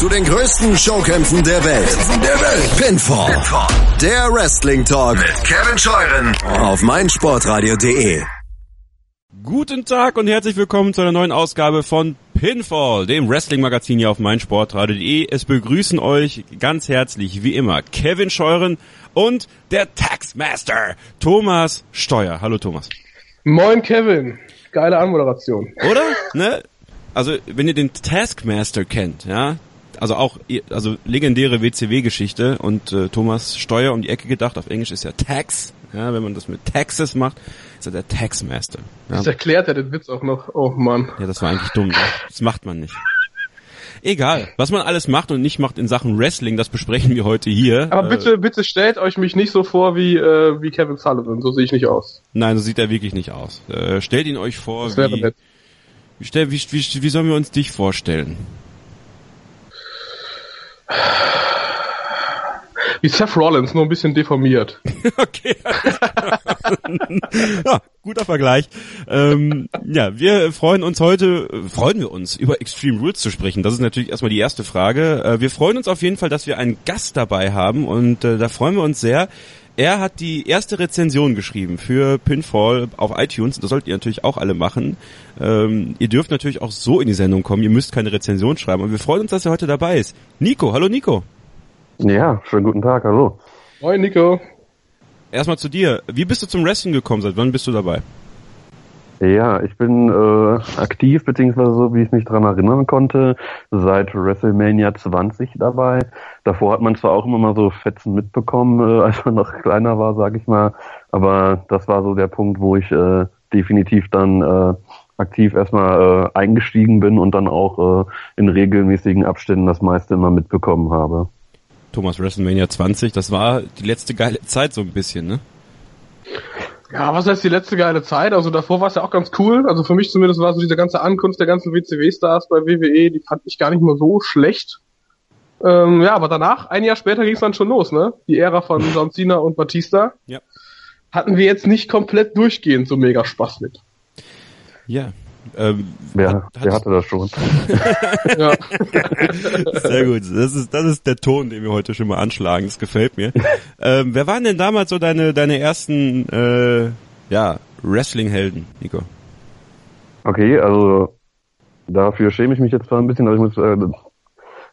zu den größten Showkämpfen der Welt. Der Welt. Pinfall. Pinfall. Der Wrestling Talk mit Kevin Scheuren auf meinsportradio.de. Guten Tag und herzlich willkommen zu einer neuen Ausgabe von Pinfall, dem Wrestling-Magazin hier auf meinsportradio.de. Es begrüßen euch ganz herzlich, wie immer, Kevin Scheuren und der Taxmaster, Thomas Steuer. Hallo Thomas. Moin Kevin. Geile Anmoderation. Oder? Ne? Also, wenn ihr den Taskmaster kennt, ja, also auch also legendäre WCW-Geschichte und äh, Thomas Steuer um die Ecke gedacht. Auf Englisch ist ja Tax. Ja, wenn man das mit Taxes macht, ist er der Taxmaster. Ja. Das erklärt er den Witz auch noch. Oh Mann. Ja, das war eigentlich dumm. Ne? Das macht man nicht. Egal, was man alles macht und nicht macht in Sachen Wrestling, das besprechen wir heute hier. Aber bitte, äh, bitte stellt euch mich nicht so vor wie äh, wie Kevin Sullivan. So sehe ich nicht aus. Nein, so sieht er wirklich nicht aus. Äh, stellt ihn euch vor das wie, nett. wie, wie, wie, wie sollen wir uns dich vorstellen? Wie Seth Rollins, nur ein bisschen deformiert. okay. ja, guter Vergleich. Ähm, ja, wir freuen uns heute, freuen wir uns, über Extreme Rules zu sprechen. Das ist natürlich erstmal die erste Frage. Äh, wir freuen uns auf jeden Fall, dass wir einen Gast dabei haben und äh, da freuen wir uns sehr. Er hat die erste Rezension geschrieben für Pinfall auf iTunes. Das solltet ihr natürlich auch alle machen. Ähm, ihr dürft natürlich auch so in die Sendung kommen. Ihr müsst keine Rezension schreiben. Und wir freuen uns, dass er heute dabei ist. Nico, hallo Nico. Ja, schönen guten Tag, hallo. Moin Nico. Erstmal zu dir. Wie bist du zum Wrestling gekommen? Seit wann bist du dabei? Ja, ich bin äh, aktiv, beziehungsweise so wie ich mich dran erinnern konnte, seit WrestleMania 20 dabei. Davor hat man zwar auch immer mal so Fetzen mitbekommen, äh, als man noch kleiner war, sag ich mal, aber das war so der Punkt, wo ich äh, definitiv dann äh, aktiv erstmal äh, eingestiegen bin und dann auch äh, in regelmäßigen Abständen das meiste immer mitbekommen habe. Thomas WrestleMania 20, das war die letzte geile Zeit so ein bisschen, ne? Ja, was heißt die letzte geile Zeit? Also davor war es ja auch ganz cool. Also für mich zumindest war so diese ganze Ankunft der ganzen WCW-Stars bei WWE, die fand ich gar nicht mal so schlecht. Ähm, ja, aber danach, ein Jahr später ging es dann schon los, ne? Die Ära von John Cena und Batista. Ja. Hatten wir jetzt nicht komplett durchgehend so mega Spaß mit. Ja, ähm, wer, hat, wer hatte das schon? ja. Sehr gut. Das ist, das ist der Ton, den wir heute schon mal anschlagen. Das gefällt mir. ähm, wer waren denn damals so deine, deine ersten, äh, ja, Wrestling-Helden, Nico? Okay, also, dafür schäme ich mich jetzt zwar ein bisschen, aber ich muss äh,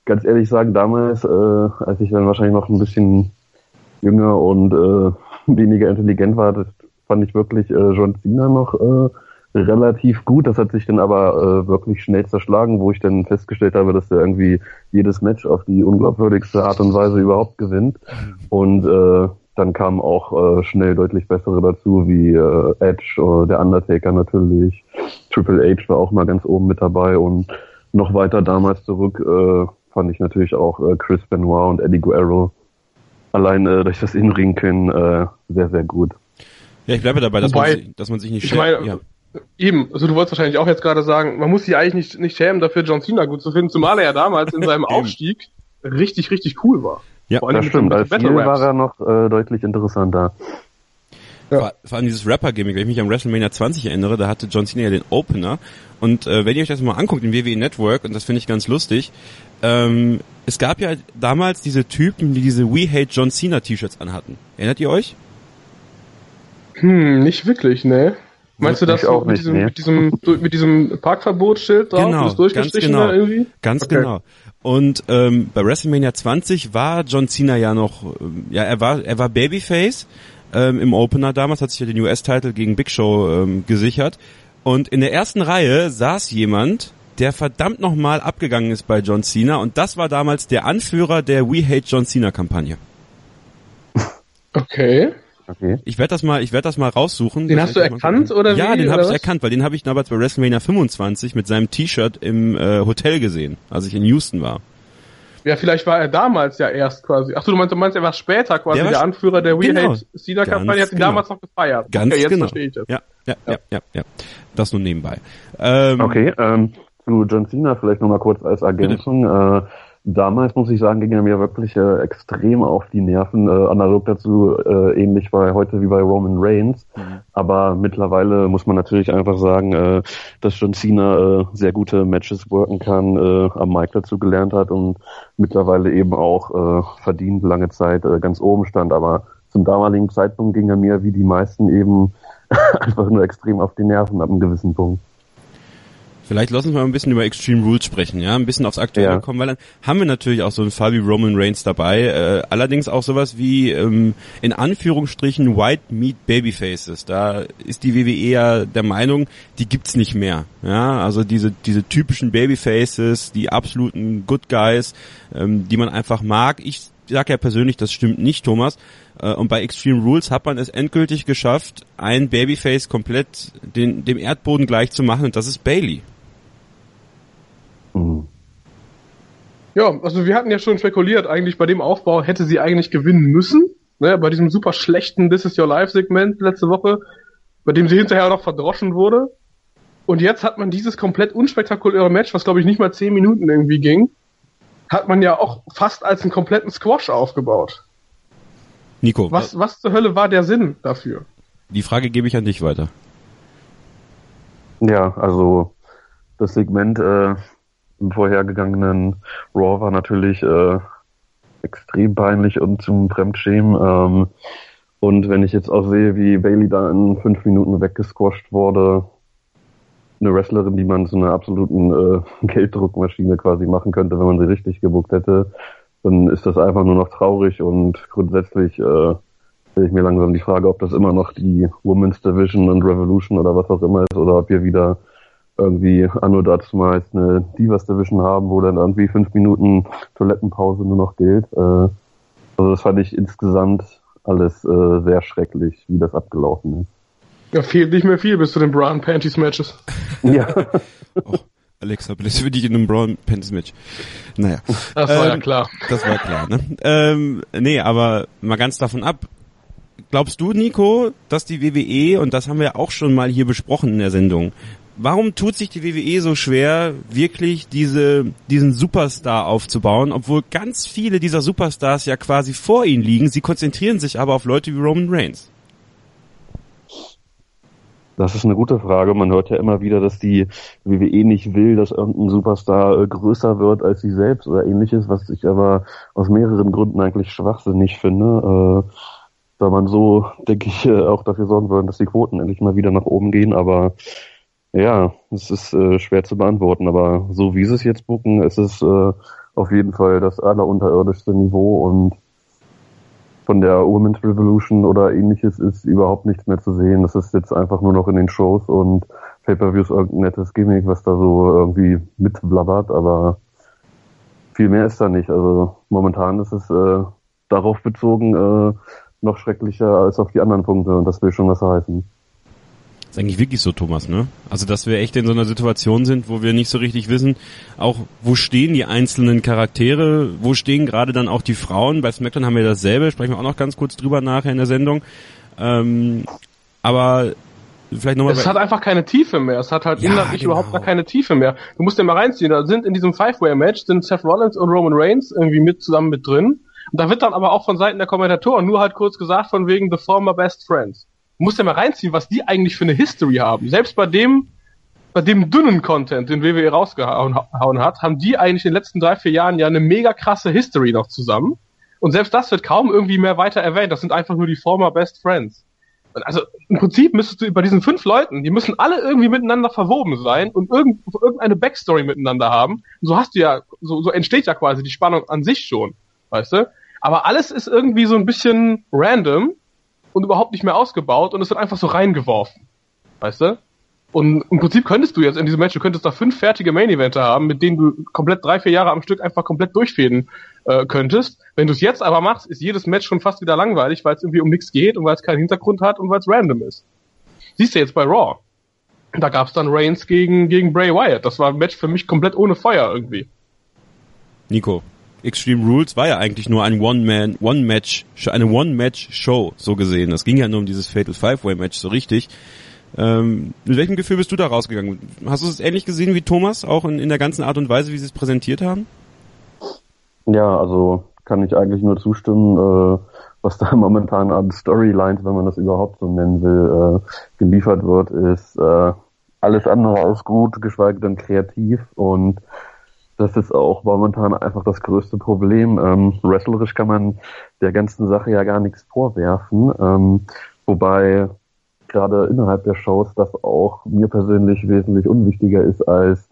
ganz ehrlich sagen, damals, äh, als ich dann wahrscheinlich noch ein bisschen jünger und äh, weniger intelligent war, das fand ich wirklich äh, John Cena noch äh, relativ gut. Das hat sich dann aber äh, wirklich schnell zerschlagen, wo ich dann festgestellt habe, dass er irgendwie jedes Match auf die unglaubwürdigste Art und Weise überhaupt gewinnt. Und äh, dann kamen auch äh, schnell deutlich bessere dazu, wie äh, Edge oder der Undertaker natürlich. Triple H war auch mal ganz oben mit dabei und noch weiter damals zurück äh, fand ich natürlich auch äh, Chris Benoit und Eddie Guerrero allein äh, durch das Inring können äh, sehr, sehr gut. Ja, ich bleibe dabei, dass, Wobei, man, sich, dass man sich nicht schämt. Ja. Eben, also du wolltest wahrscheinlich auch jetzt gerade sagen, man muss sich eigentlich nicht, nicht schämen, dafür John Cena gut zu finden, zumal er ja damals in seinem Aufstieg richtig, richtig cool war. Ja, das stimmt. Als Battle war er noch äh, deutlich interessanter. Ja. Vor, vor allem dieses Rapper-Gimmick, wenn ich mich an WrestleMania 20 erinnere, da hatte John Cena ja den Opener. Und äh, wenn ihr euch das mal anguckt im WWE Network, und das finde ich ganz lustig, ähm, es gab ja damals diese Typen, die diese We Hate John Cena T-Shirts anhatten. Erinnert ihr euch? Hm, nicht wirklich, ne? Meinst du das auch mit, diesem, mit, diesem, mit diesem Parkverbotsschild drauf? Genau, das ganz genau. irgendwie? Ganz okay. genau. Und ähm, bei WrestleMania 20 war John Cena ja noch, ähm, ja, er war, er war Babyface ähm, im Opener damals, hat sich ja den US-Title gegen Big Show ähm, gesichert. Und in der ersten Reihe saß jemand, der verdammt nochmal abgegangen ist bei John Cena und das war damals der Anführer der We Hate John Cena Kampagne. Okay. Okay. Ich werde das mal, ich werde das mal raussuchen. Den hast du erkannt oder wie? Ja, den habe ich erkannt, weil den habe ich damals bei WrestleMania 25 mit seinem T-Shirt im äh, Hotel gesehen, als ich in Houston war. Ja, vielleicht war er damals ja erst quasi. Ach so, du meinst, du meinst, er war später quasi der, der Anführer der We genau, Hate Cena Kampagne, hat ihn genau. damals noch gefeiert. Ganz okay, jetzt genau. verstehe ich das. Ja, ja, ja, ja, ja, ja. Das nur nebenbei. Ähm, okay, ähm, zu John Cena vielleicht nochmal kurz als Ergänzung. Äh, damals muss ich sagen, ging er mir wirklich äh, extrem auf die Nerven, äh, analog dazu äh, ähnlich bei heute wie bei Roman Reigns. Mhm. Aber mittlerweile muss man natürlich einfach sagen, äh, dass John Cena äh, sehr gute Matches worken kann, äh, am Mike dazu gelernt hat und mittlerweile eben auch äh, verdient lange Zeit äh, ganz oben stand. Aber zum damaligen Zeitpunkt ging er mir wie die meisten eben einfach nur extrem auf die Nerven ab einem gewissen Punkt. Vielleicht lassen wir mal ein bisschen über Extreme Rules sprechen, ja, ein bisschen aufs Aktuelle ja. kommen, weil dann haben wir natürlich auch so einen Fall wie Roman Reigns dabei, äh, allerdings auch sowas wie ähm, in Anführungsstrichen White Meat Babyfaces. Da ist die WWE ja der Meinung, die gibt's nicht mehr, ja, also diese diese typischen Babyfaces, die absoluten Good Guys, ähm, die man einfach mag. Ich sag ja persönlich, das stimmt nicht, Thomas. Äh, und bei Extreme Rules hat man es endgültig geschafft, ein Babyface komplett den, dem Erdboden gleich zu machen und das ist Bailey. Ja, also wir hatten ja schon spekuliert, eigentlich bei dem Aufbau hätte sie eigentlich gewinnen müssen. Ne, bei diesem super schlechten This is Your Life Segment letzte Woche, bei dem sie hinterher noch verdroschen wurde. Und jetzt hat man dieses komplett unspektakuläre Match, was glaube ich nicht mal zehn Minuten irgendwie ging, hat man ja auch fast als einen kompletten Squash aufgebaut. Nico. Was, was zur Hölle war der Sinn dafür? Die Frage gebe ich an dich weiter. Ja, also das Segment äh, im vorhergegangenen Raw war natürlich äh, extrem peinlich und zum Fremdschämen. Ähm, und wenn ich jetzt auch sehe, wie Bailey da in fünf Minuten weggesquasht wurde, eine Wrestlerin, die man zu einer absoluten äh, Gelddruckmaschine quasi machen könnte, wenn man sie richtig gebuckt hätte, dann ist das einfach nur noch traurig und grundsätzlich äh, stelle ich mir langsam die Frage, ob das immer noch die Women's Division und Revolution oder was auch immer ist oder ob wir wieder irgendwie anno dazu meist eine Divas Division haben, wo dann irgendwie fünf Minuten Toilettenpause nur noch gilt. Äh, also das fand ich insgesamt alles äh, sehr schrecklich, wie das abgelaufen ist. Ja, fehlt nicht mehr viel bis zu den Brown Panties Matches. Ja. oh, Alexa Bliss für dich in einem Brown Panties Match. Naja. Das war ähm, ja klar. Das war klar, ne? Ähm, nee, aber mal ganz davon ab. Glaubst du, Nico, dass die WWE, und das haben wir auch schon mal hier besprochen in der Sendung, warum tut sich die WWE so schwer, wirklich diese, diesen Superstar aufzubauen, obwohl ganz viele dieser Superstars ja quasi vor ihnen liegen. Sie konzentrieren sich aber auf Leute wie Roman Reigns. Das ist eine gute Frage. Man hört ja immer wieder, dass die WWE nicht will, dass irgendein Superstar äh, größer wird als sie selbst oder ähnliches, was ich aber aus mehreren Gründen eigentlich schwachsinnig finde. Äh, da man so, denke ich, äh, auch dafür sorgen würde, dass die Quoten endlich mal wieder nach oben gehen. Aber ja, es ist äh, schwer zu beantworten. Aber so wie sie es jetzt bucken, ist es äh, auf jeden Fall das allerunterirdischste Niveau und von der Women's Revolution oder ähnliches ist überhaupt nichts mehr zu sehen. Das ist jetzt einfach nur noch in den Shows und Pay-Per-Views irgendein nettes Gimmick, was da so irgendwie mitblabbert, aber viel mehr ist da nicht. Also momentan ist es äh, darauf bezogen äh, noch schrecklicher als auf die anderen Punkte und das will schon was heißen ist eigentlich wirklich so, Thomas, ne? Also, dass wir echt in so einer Situation sind, wo wir nicht so richtig wissen, auch wo stehen die einzelnen Charaktere, wo stehen gerade dann auch die Frauen. Bei SmackDown haben wir dasselbe, sprechen wir auch noch ganz kurz drüber nachher in der Sendung. Ähm, aber vielleicht nochmal. Es hat einfach keine Tiefe mehr. Es hat halt ja, inhaltlich genau. überhaupt gar keine Tiefe mehr. Du musst dir mal reinziehen. Da sind in diesem Five-Way-Match sind Seth Rollins und Roman Reigns irgendwie mit zusammen mit drin. Und da wird dann aber auch von Seiten der Kommentatoren nur halt kurz gesagt von wegen the former best friends musst ja mal reinziehen, was die eigentlich für eine History haben. Selbst bei dem, bei dem dünnen Content, den WWE rausgehauen hat, haben die eigentlich in den letzten drei, vier Jahren ja eine mega krasse History noch zusammen. Und selbst das wird kaum irgendwie mehr weiter erwähnt. Das sind einfach nur die former Best Friends. Also im Prinzip müsstest du bei diesen fünf Leuten, die müssen alle irgendwie miteinander verwoben sein und irgend, irgendeine Backstory miteinander haben. Und so hast du ja, so, so entsteht ja quasi die Spannung an sich schon, weißt du? Aber alles ist irgendwie so ein bisschen random und überhaupt nicht mehr ausgebaut und es wird einfach so reingeworfen. Weißt du? Und im Prinzip könntest du jetzt in diesem Match, du könntest da fünf fertige Main Eventer haben, mit denen du komplett drei, vier Jahre am Stück einfach komplett durchfäden äh, könntest. Wenn du es jetzt aber machst, ist jedes Match schon fast wieder langweilig, weil es irgendwie um nichts geht und weil es keinen Hintergrund hat und weil es random ist. Siehst du jetzt bei Raw. Da gab es dann Reigns gegen, gegen Bray Wyatt. Das war ein Match für mich komplett ohne Feuer irgendwie. Nico. Extreme Rules war ja eigentlich nur ein One-Man, One-Match, eine One-Match-Show, so gesehen. Es ging ja nur um dieses Fatal Five-Way-Match, so richtig. Ähm, mit welchem Gefühl bist du da rausgegangen? Hast du es ähnlich gesehen wie Thomas, auch in, in der ganzen Art und Weise, wie sie es präsentiert haben? Ja, also kann ich eigentlich nur zustimmen. Äh, was da momentan an Storylines, wenn man das überhaupt so nennen will, äh, geliefert wird, ist äh, alles andere als gut, geschweige denn kreativ und das ist auch momentan einfach das größte Problem. Ähm, wrestlerisch kann man der ganzen Sache ja gar nichts vorwerfen, ähm, wobei gerade innerhalb der Shows das auch mir persönlich wesentlich unwichtiger ist, als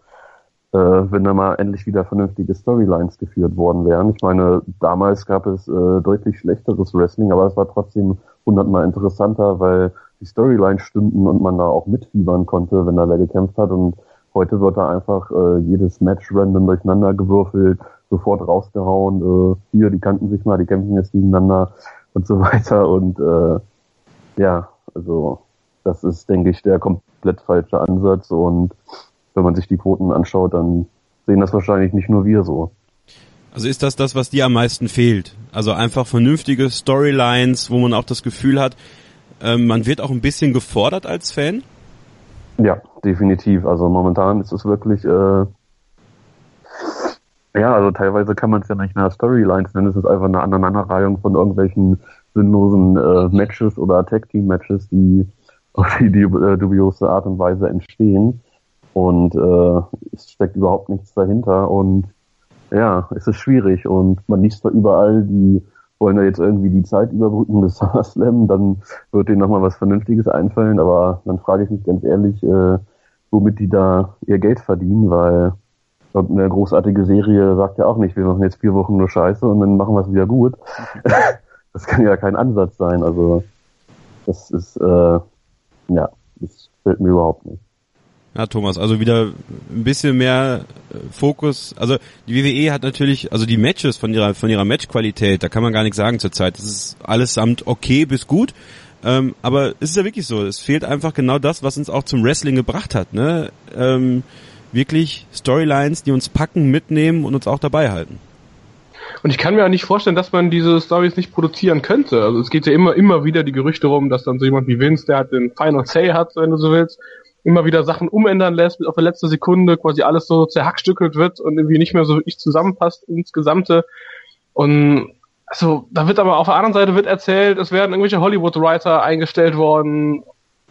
äh, wenn da mal endlich wieder vernünftige Storylines geführt worden wären. Ich meine, damals gab es äh, deutlich schlechteres Wrestling, aber es war trotzdem hundertmal interessanter, weil die Storylines stimmten und man da auch mitfiebern konnte, wenn da wer gekämpft hat und Heute wird da einfach äh, jedes Match random durcheinander gewürfelt, sofort rausgehauen. Äh, hier, die kannten sich mal, die kämpfen jetzt gegeneinander und so weiter. Und äh, ja, also das ist, denke ich, der komplett falsche Ansatz. Und wenn man sich die Quoten anschaut, dann sehen das wahrscheinlich nicht nur wir so. Also ist das das, was dir am meisten fehlt? Also einfach vernünftige Storylines, wo man auch das Gefühl hat, äh, man wird auch ein bisschen gefordert als Fan? Ja, definitiv. Also momentan ist es wirklich, äh, ja, also teilweise kann man es ja nicht mehr Storylines nennen, es ist einfach eine Aneinanderreihung von irgendwelchen sinnlosen äh, Matches oder Tag-Team-Matches, die auf die, äh, dubiose Art und Weise entstehen. Und äh, es steckt überhaupt nichts dahinter und ja, es ist schwierig und man liest da überall die wollen da jetzt irgendwie die Zeit überbrücken bis SummerSlam, dann wird denen nochmal was Vernünftiges einfallen, aber dann frage ich mich ganz ehrlich, äh, womit die da ihr Geld verdienen, weil eine großartige Serie sagt ja auch nicht, wir machen jetzt vier Wochen nur Scheiße und dann machen wir es wieder gut. das kann ja kein Ansatz sein, also das ist, äh, ja, das fällt mir überhaupt nicht. Ja, Thomas, also wieder ein bisschen mehr äh, Fokus. Also die WWE hat natürlich, also die Matches von ihrer von ihrer Matchqualität, da kann man gar nichts sagen zurzeit. Das ist allesamt okay bis gut. Ähm, aber es ist ja wirklich so, es fehlt einfach genau das, was uns auch zum Wrestling gebracht hat. Ne? Ähm, wirklich Storylines, die uns packen, mitnehmen und uns auch dabei halten. Und ich kann mir auch nicht vorstellen, dass man diese Stories nicht produzieren könnte. Also es geht ja immer, immer wieder die Gerüchte rum, dass dann so jemand wie Vince, der hat den Final Say hat, wenn du so willst, immer wieder Sachen umändern lässt, auf der letzte Sekunde quasi alles so zerhackstückelt wird und irgendwie nicht mehr so wirklich zusammenpasst ins Gesamte. Und also da wird aber auf der anderen Seite wird erzählt, es werden irgendwelche Hollywood-Writer eingestellt worden.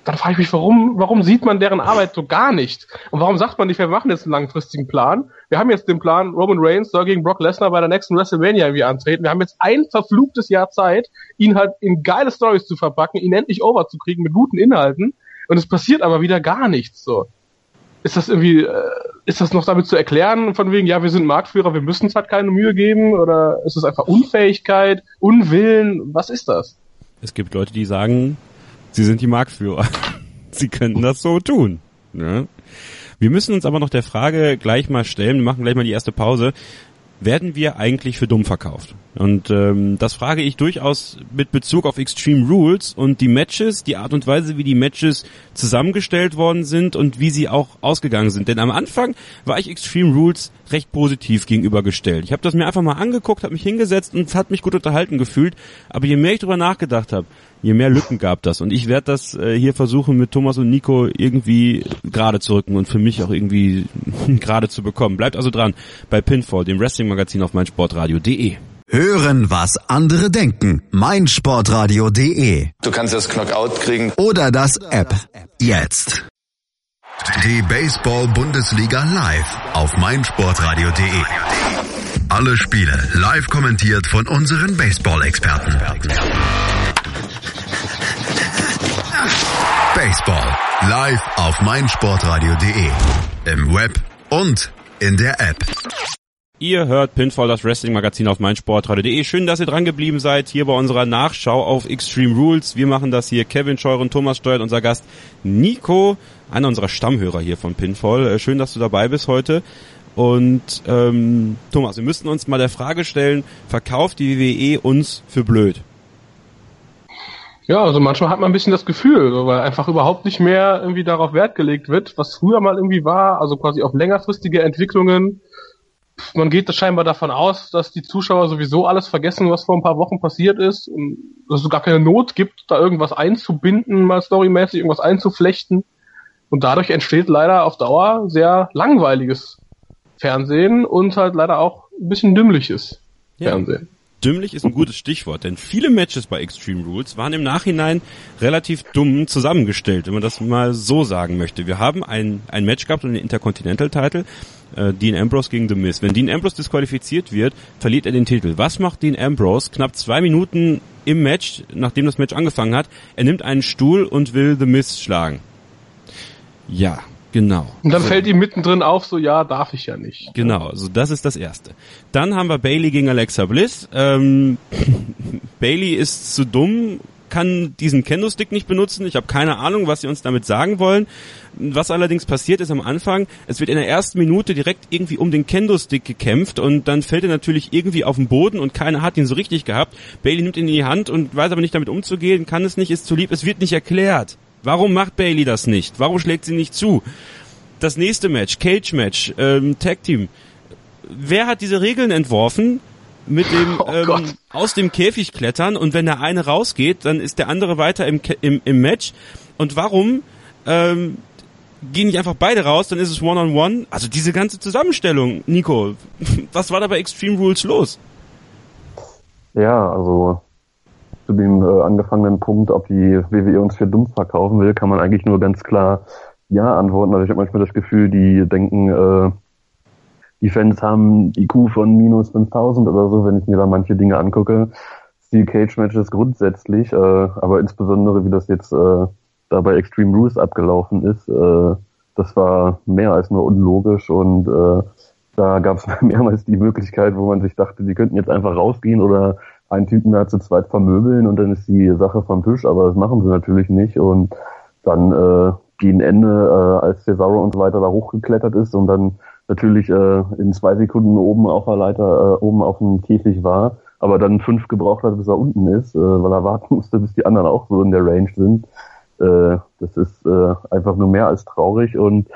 Dann frage ich mich, warum, warum sieht man deren Arbeit so gar nicht? Und warum sagt man nicht, wir machen jetzt einen langfristigen Plan? Wir haben jetzt den Plan, Roman Reigns soll gegen Brock Lesnar bei der nächsten WrestleMania irgendwie antreten. Wir haben jetzt ein verfluchtes Jahr Zeit, ihn halt in geile Stories zu verpacken, ihn endlich over zu kriegen mit guten Inhalten und es passiert aber wieder gar nichts so. Ist das irgendwie, äh, ist das noch damit zu erklären, von wegen, ja, wir sind Marktführer, wir müssen es halt keine Mühe geben? Oder ist es einfach Unfähigkeit, Unwillen? Was ist das? Es gibt Leute, die sagen, sie sind die Marktführer. sie könnten das so tun. Ne? Wir müssen uns aber noch der Frage gleich mal stellen, wir machen gleich mal die erste Pause werden wir eigentlich für dumm verkauft? Und ähm, das frage ich durchaus mit Bezug auf Extreme Rules und die Matches, die Art und Weise, wie die Matches zusammengestellt worden sind und wie sie auch ausgegangen sind. Denn am Anfang war ich Extreme Rules recht positiv gegenübergestellt. Ich habe das mir einfach mal angeguckt, habe mich hingesetzt und hat mich gut unterhalten gefühlt. Aber je mehr ich drüber nachgedacht habe, je mehr Lücken gab das. Und ich werde das äh, hier versuchen mit Thomas und Nico irgendwie gerade zu rücken und für mich auch irgendwie gerade zu bekommen. Bleibt also dran bei Pinfall, dem Wrestling-Magazin auf meinsportradio.de. Hören, was andere denken. meinsportradio.de. Du kannst das Knockout kriegen. Oder das App. Jetzt. Die Baseball-Bundesliga live auf meinsportradio.de. Alle Spiele live kommentiert von unseren Baseball-Experten. Baseball live auf meinsportradio.de. Im Web und in der App. Ihr hört Pinfall, das Wrestling-Magazin auf meinsportradio.de. Schön, dass ihr dran geblieben seid hier bei unserer Nachschau auf Extreme Rules. Wir machen das hier. Kevin Scheuren, Thomas steuert unser Gast Nico, einer unserer Stammhörer hier von Pinfall. Äh, schön, dass du dabei bist heute. Und ähm, Thomas, wir müssten uns mal der Frage stellen, verkauft die WWE uns für blöd? Ja, also manchmal hat man ein bisschen das Gefühl, weil einfach überhaupt nicht mehr irgendwie darauf Wert gelegt wird, was früher mal irgendwie war, also quasi auf längerfristige Entwicklungen. Man geht scheinbar davon aus, dass die Zuschauer sowieso alles vergessen, was vor ein paar Wochen passiert ist und dass es gar keine Not gibt, da irgendwas einzubinden, mal storymäßig irgendwas einzuflechten. Und dadurch entsteht leider auf Dauer sehr langweiliges Fernsehen und halt leider auch ein bisschen dümmliches ja. Fernsehen. Dümmlich ist ein gutes Stichwort, denn viele Matches bei Extreme Rules waren im Nachhinein relativ dumm zusammengestellt, wenn man das mal so sagen möchte. Wir haben ein, ein Match gehabt um den Intercontinental-Title, äh, Dean Ambrose gegen The Miz. Wenn Dean Ambrose disqualifiziert wird, verliert er den Titel. Was macht Dean Ambrose knapp zwei Minuten im Match, nachdem das Match angefangen hat? Er nimmt einen Stuhl und will The Miz schlagen. Ja, Genau. Und dann so. fällt ihm mittendrin auf, so ja, darf ich ja nicht. Genau, also das ist das Erste. Dann haben wir Bailey gegen Alexa Bliss. Ähm, Bailey ist zu dumm, kann diesen Kendo-Stick nicht benutzen. Ich habe keine Ahnung, was sie uns damit sagen wollen. Was allerdings passiert ist am Anfang, es wird in der ersten Minute direkt irgendwie um den Kendo-Stick gekämpft und dann fällt er natürlich irgendwie auf den Boden und keiner hat ihn so richtig gehabt. Bailey nimmt ihn in die Hand und weiß aber nicht damit umzugehen, kann es nicht, ist zu lieb, es wird nicht erklärt. Warum macht Bailey das nicht? Warum schlägt sie nicht zu? Das nächste Match, Cage Match, ähm, Tag Team. Wer hat diese Regeln entworfen? Mit dem oh ähm, aus dem Käfig klettern und wenn der eine rausgeht, dann ist der andere weiter im, im, im Match. Und warum ähm, gehen nicht einfach beide raus, dann ist es One-on-One. -on -one. Also diese ganze Zusammenstellung, Nico, was war da bei Extreme Rules los? Ja, also zu dem äh, angefangenen Punkt, ob die WWE uns für dumm verkaufen will, kann man eigentlich nur ganz klar ja antworten. Also ich habe manchmal das Gefühl, die denken, äh, die Fans haben IQ von minus 5000 oder so, wenn ich mir da manche Dinge angucke. Steel Cage Matches grundsätzlich, äh, aber insbesondere wie das jetzt äh, da bei Extreme Rules abgelaufen ist, äh, das war mehr als nur unlogisch und äh, da gab es mehrmals die Möglichkeit, wo man sich dachte, die könnten jetzt einfach rausgehen oder einen Typen da zu zweit vermöbeln und dann ist die Sache vom Tisch, aber das machen sie natürlich nicht und dann äh, gegen Ende, äh, als Cesaro und so weiter da hochgeklettert ist und dann natürlich äh, in zwei Sekunden oben auf der Leiter, äh, oben auf dem Käfig war, aber dann fünf gebraucht hat, bis er unten ist, äh, weil er warten musste, bis die anderen auch so in der Range sind. Äh, das ist äh, einfach nur mehr als traurig und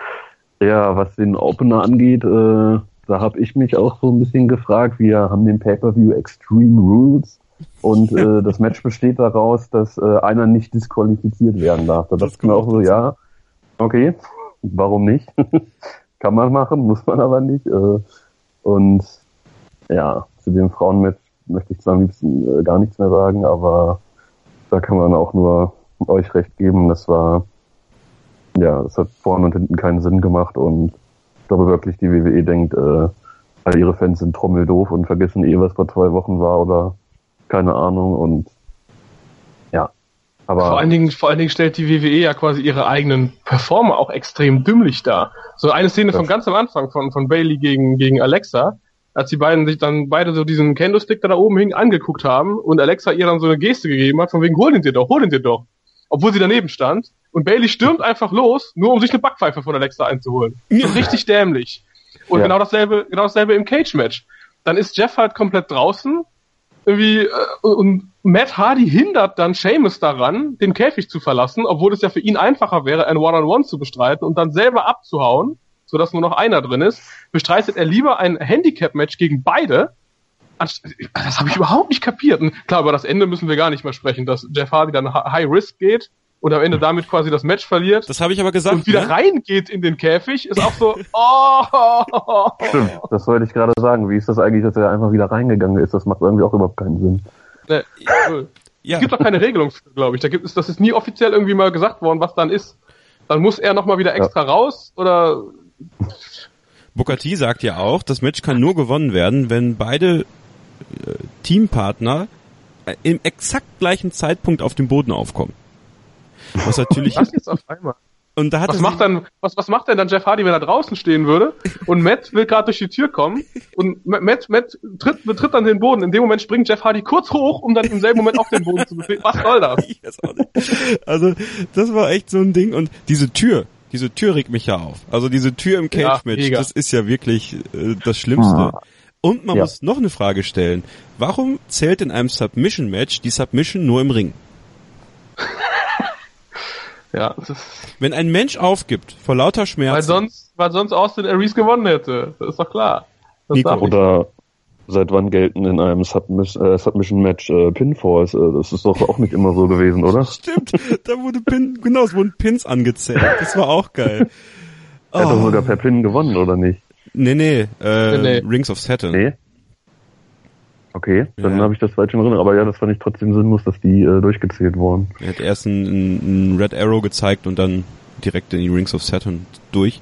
ja, was den Opener angeht, äh, da habe ich mich auch so ein bisschen gefragt. Wir haben den Pay-per-View Extreme Rules und äh, das Match besteht daraus, dass äh, einer nicht disqualifiziert werden darf. Da dachte ich mir auch so, ja, okay, warum nicht? Kann man machen, muss man aber nicht. Äh, und ja, zu dem Frauenmatch möchte ich zwar am liebsten äh, gar nichts mehr sagen, aber da kann man auch nur euch recht geben. Das war, ja, das hat vorne und hinten keinen Sinn gemacht und glaube wirklich, die WWE denkt, äh, all ihre Fans sind trommeldoof und vergessen eh, was vor zwei Wochen war oder keine Ahnung und ja. Aber vor allen Dingen, vor allen Dingen stellt die WWE ja quasi ihre eigenen Performer auch extrem dümmlich dar. So eine Szene von ganz am Anfang von, von Bailey gegen, gegen Alexa, als die beiden sich dann beide so diesen Candlestick da oben hing angeguckt haben und Alexa ihr dann so eine Geste gegeben hat, von wegen, hol ihn dir doch, hol ihn dir doch. Obwohl sie daneben stand und Bailey stürmt einfach los, nur um sich eine Backpfeife von Alexa einzuholen. Ja. richtig dämlich. Und ja. genau dasselbe, genau dasselbe im Cage-Match. Dann ist Jeff halt komplett draußen, irgendwie, äh, und Matt Hardy hindert dann Seamus daran, den Käfig zu verlassen, obwohl es ja für ihn einfacher wäre, ein One-on-One -on -One zu bestreiten und dann selber abzuhauen, sodass nur noch einer drin ist, bestreitet er lieber ein Handicap-Match gegen beide. Das habe ich überhaupt nicht kapiert. Und klar, über das Ende müssen wir gar nicht mehr sprechen, dass Jeff Hardy dann High Risk geht und am Ende damit quasi das Match verliert. Das habe ich aber gesagt. Und wieder ne? reingeht in den Käfig, ist auch so, oh. Stimmt, das wollte ich gerade sagen. Wie ist das eigentlich, dass er einfach wieder reingegangen ist? Das macht irgendwie auch überhaupt keinen Sinn. Ne, ja. Es gibt doch keine Regelung für, glaube ich. Da gibt es, das ist nie offiziell irgendwie mal gesagt worden, was dann ist. Dann muss er nochmal wieder extra ja. raus oder. Bukati sagt ja auch, das Match kann nur gewonnen werden, wenn beide Teampartner äh, im exakt gleichen Zeitpunkt auf dem Boden aufkommen. Was natürlich. Was jetzt auf einmal? Und da hat was macht dann, was, was macht denn dann Jeff Hardy, wenn er draußen stehen würde und Matt will gerade durch die Tür kommen und Matt, Matt tritt, betritt dann den Boden. In dem Moment springt Jeff Hardy kurz hoch, um dann im selben Moment auf den Boden zu befinden. Was soll das? Also, das war echt so ein Ding und diese Tür, diese Tür regt mich ja auf. Also diese Tür im Cage-Match, ja, das ist ja wirklich äh, das Schlimmste. Ah. Und man ja. muss noch eine Frage stellen. Warum zählt in einem Submission-Match die Submission nur im Ring? Ja. Wenn ein Mensch aufgibt vor lauter Schmerzen. Weil sonst, weil sonst Austin Aries gewonnen hätte. Das ist doch klar. Nico, oder seit wann gelten in einem Submiss äh, Submission-Match äh, Pinfalls? Äh, das ist doch auch nicht immer so gewesen, oder? Stimmt, da wurde Pin, genau, es wurden Pins angezählt. Das war auch geil. Er hat doch oh. sogar per Pin gewonnen, oder nicht? Nee, nee, äh, nee, nee. Rings of Saturn. Nee. Okay, dann Ja. habe ich das falsch in Erinnerung. Aber ja, das fand ich trotzdem sinnlos, dass die äh, durchgezählt wurden. Er hat erst einen, einen Red Arrow gezeigt und dann direkt in die Rings of Saturn durch.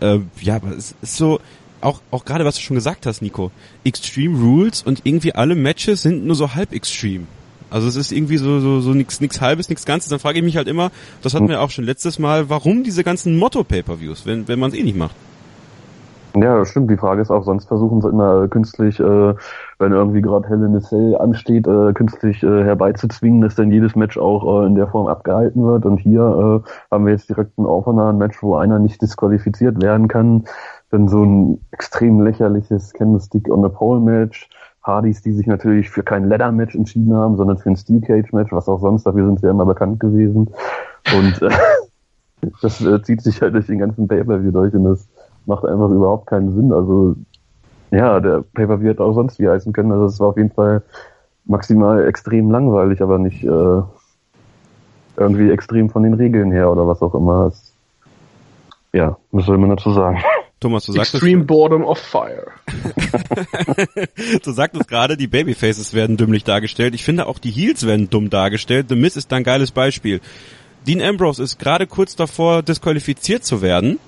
Äh, ja, aber es ist so, auch, auch gerade was du schon gesagt hast, Nico. Extreme Rules und irgendwie alle Matches sind nur so halb extreme. Also es ist irgendwie so, so, so nix, nix halbes, nix ganzes. Dann frage ich mich halt immer, das hatten wir auch schon letztes Mal, warum diese ganzen Motto-Pay-Per-Views, wenn, wenn man es eh nicht macht. Ja, stimmt. Die Frage ist auch, sonst versuchen sie immer künstlich, äh, wenn irgendwie gerade Hell in a Cell ansteht, äh, künstlich äh, herbeizuzwingen, dass dann jedes Match auch äh, in der Form abgehalten wird. Und hier äh, haben wir jetzt direkt ein aufeinander Match, wo einer nicht disqualifiziert werden kann. Dann so ein extrem lächerliches Candlestick on the Pole Match. Hardys, die sich natürlich für kein Leather Match entschieden haben, sondern für ein Steel Cage Match, was auch sonst, dafür sind sie ja immer bekannt gewesen. Und äh, das äh, zieht sich halt durch den ganzen Pay-Per-View durch und das macht einfach überhaupt keinen Sinn. Also ja, der Pay-Per-View hätte auch sonst wie heißen können. Also es war auf jeden Fall maximal extrem langweilig, aber nicht äh, irgendwie extrem von den Regeln her oder was auch immer. Es, ja, was soll man dazu sagen? Thomas, du sagtest, Extreme Boredom of Fire. du sagtest gerade, die Babyfaces werden dümmlich dargestellt. Ich finde auch die Heels werden dumm dargestellt. The Miz ist da ein geiles Beispiel. Dean Ambrose ist gerade kurz davor, disqualifiziert zu werden.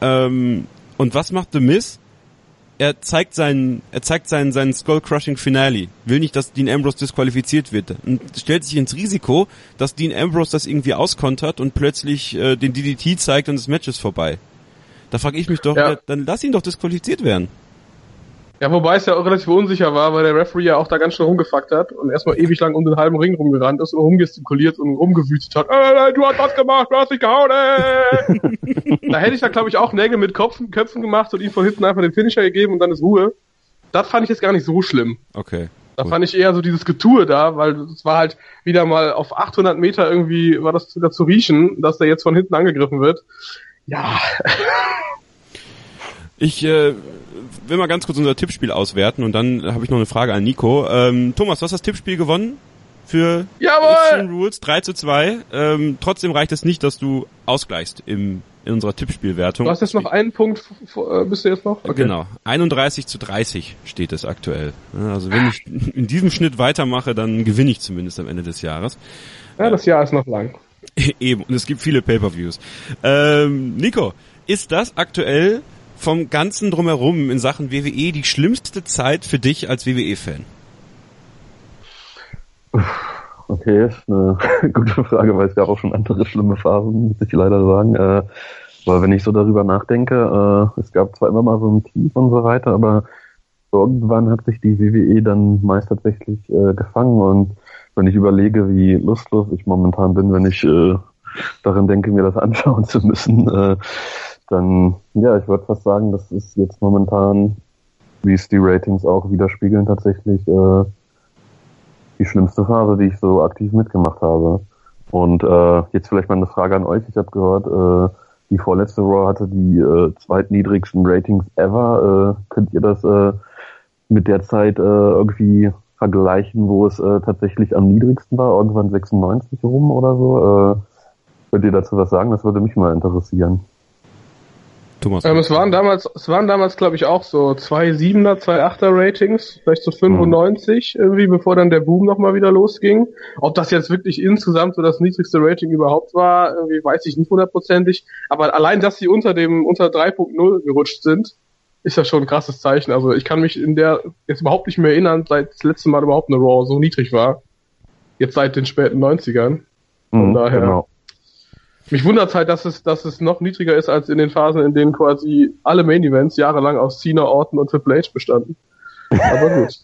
Ähm, und was macht The Miz? Er zeigt seinen, er zeigt seinen, seinen Skull-Crushing Finale. Will nicht, dass Dean Ambrose disqualifiziert wird. Und stellt sich ins Risiko, dass Dean Ambrose das irgendwie auskontert und plötzlich äh, den DDT zeigt und das Match ist vorbei. Da frage ich mich doch, Ja. ja, dann lass ihn doch disqualifiziert werden. Ja, wobei es ja auch relativ unsicher war, weil der Referee ja auch da ganz schön rumgefuckt hat und erstmal ewig lang um den halben Ring rumgerannt ist und rumgestikuliert und rumgewütet hat. Äh, du hast was gemacht, du hast dich gehauen, äh. Da hätte ich da, glaube ich, auch Nägel mit Kopfen, Köpfen gemacht und ihm von hinten einfach den Finisher gegeben und dann ist Ruhe. Das fand ich jetzt gar nicht so schlimm. Okay. Da Gut. fand ich eher so dieses Getue da, weil es war halt wieder mal auf 800 Meter irgendwie, war das wieder zu riechen, dass der jetzt von hinten angegriffen wird. Ja, Ich äh, will mal ganz kurz unser Tippspiel auswerten und dann habe ich noch eine Frage an Nico. Ähm, Thomas, du hast das Tippspiel gewonnen für Jawohl! Extreme Rules 3 zu 2. Ähm, trotzdem reicht es nicht, dass du ausgleichst im, in unserer Tippspielwertung. du hast jetzt noch einen Punkt, äh, bist du jetzt noch? Okay. Genau. 31 zu 30 steht es aktuell. Also wenn ich in diesem Schnitt weitermache, dann gewinne ich zumindest am Ende des Jahres. Ja, das Jahr ist noch lang. Eben. Und es gibt viele Pay-per-Views. Ähm, Nico, ist das aktuell vom ganzen drumherum in Sachen WWE die schlimmste Zeit für dich als WWE-Fan? Okay, ist eine gute Frage, weil es gab auch schon andere schlimme Phasen, muss ich leider sagen. Äh, weil wenn ich so darüber nachdenke, äh, es gab zwar immer mal so ein Tief und so weiter, aber irgendwann hat sich die WWE dann meist tatsächlich äh, gefangen und wenn ich überlege, wie lustlos ich momentan bin, wenn ich äh, daran denke, mir das anschauen zu müssen, äh, dann, ja, ich würde fast sagen, das ist jetzt momentan, wie es die Ratings auch widerspiegeln, tatsächlich äh, die schlimmste Phase, die ich so aktiv mitgemacht habe. Und äh, jetzt vielleicht mal eine Frage an euch. Ich habe gehört, äh, die vorletzte Raw hatte die äh, zweitniedrigsten Ratings ever. Äh, könnt ihr das äh, mit der Zeit äh, irgendwie vergleichen, wo es äh, tatsächlich am niedrigsten war? Irgendwann 96 rum oder so? Äh, könnt ihr dazu was sagen? Das würde mich mal interessieren. Thomas. Ähm, es waren damals, es waren damals, glaube ich, auch so zwei Siebener, zwei Achter Ratings, vielleicht so 95 irgendwie, bevor dann der Boom nochmal wieder losging. Ob das jetzt wirklich insgesamt so das niedrigste Rating überhaupt war, irgendwie weiß ich nicht hundertprozentig. Aber allein, dass sie unter dem, unter 3.0 gerutscht sind, ist ja schon ein krasses Zeichen. Also ich kann mich in der jetzt überhaupt nicht mehr erinnern, seit das letzte Mal überhaupt eine Raw so niedrig war. Jetzt seit den späten 90ern. Von Mhm, daher- Genau. Mich wundert halt, dass es, dass es noch niedriger ist als in den Phasen, in denen quasi alle Main Events jahrelang aus Cena, Orton und Triple H bestanden. Aber gut.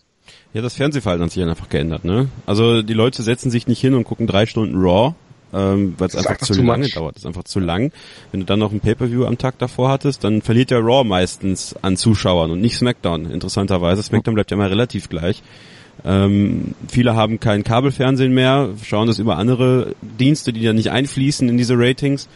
Ja, das Fernsehverhalten hat sich einfach geändert, ne? Also die Leute setzen sich nicht hin und gucken drei Stunden Raw, ähm, weil es einfach einfach zu lange much. dauert. Das ist einfach zu lang. Wenn du dann noch ein Pay-Per-View am Tag davor hattest, dann verliert ja Raw meistens an Zuschauern und nicht SmackDown, interessanterweise. SmackDown bleibt ja immer relativ gleich. Ähm, viele haben kein Kabelfernsehen mehr, schauen das über andere Dienste, die ja nicht einfließen in diese Ratings.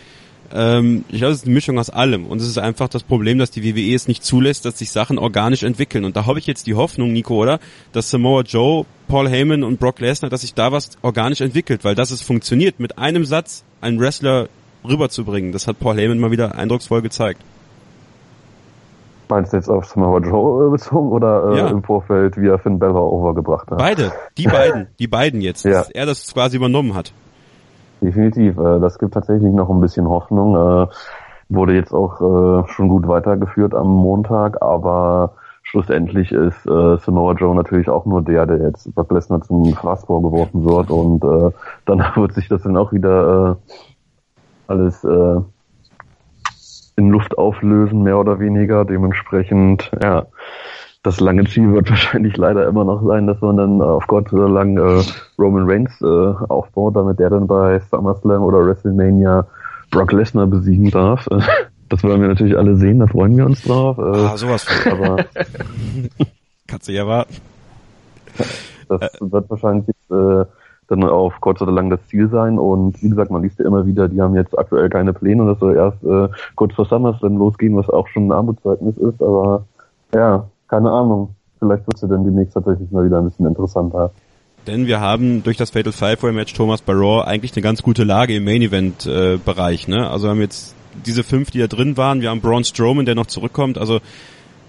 Ähm, ich glaube, es ist eine Mischung aus allem. Und es ist einfach das Problem, dass die WWE es nicht zulässt, dass sich Sachen organisch entwickeln. Und da habe ich jetzt die Hoffnung, Nico, oder? Dass Samoa Joe, Paul Heyman und Brock Lesnar, dass sich da was organisch entwickelt, weil das es funktioniert, mit einem Satz einen Wrestler rüberzubringen. Das hat Paul Heyman mal wieder eindrucksvoll gezeigt. Meinst du jetzt auf Samoa Joe bezogen oder äh, ja. im Vorfeld, wie er Finn Balor overgebracht hat? Beide, die beiden, die beiden jetzt, ja. dass er das quasi übernommen hat. Definitiv, äh, das gibt tatsächlich noch ein bisschen Hoffnung. Äh, wurde jetzt auch äh, schon gut weitergeführt am Montag, aber schlussendlich ist äh, Samoa Joe natürlich auch nur der, der jetzt Brock Lesnar zum Fass vorgeworfen wird und äh, danach wird sich das dann auch wieder äh, alles äh, in Luft auflösen, mehr oder weniger. Dementsprechend, ja, das lange Ziel wird wahrscheinlich leider immer noch sein, dass man dann auf Gott so lang äh, Roman Reigns äh, aufbaut, damit der dann bei SummerSlam oder WrestleMania Brock Lesnar besiegen darf. Das wollen wir natürlich alle sehen, da freuen wir uns drauf. Äh, ah, sowas. Aber Kannst du ja warten. Das wird wahrscheinlich äh, dann auf kurz oder lang das Ziel sein. Und wie gesagt, man liest ja immer wieder, die haben jetzt aktuell keine Pläne und das soll erst äh, kurz vor SummerSlam losgehen, was auch schon ein Armutszeugnis ist. Aber ja, keine Ahnung. Vielleicht wird sie dann demnächst tatsächlich mal wieder ein bisschen interessanter. Denn wir haben durch das Fatal Five Way Match Thomas Barrow eigentlich eine ganz gute Lage im Main Event äh, Bereich. Ne? Also wir haben jetzt diese fünf, die da drin waren. Wir haben Braun Strowman, der noch zurückkommt. Also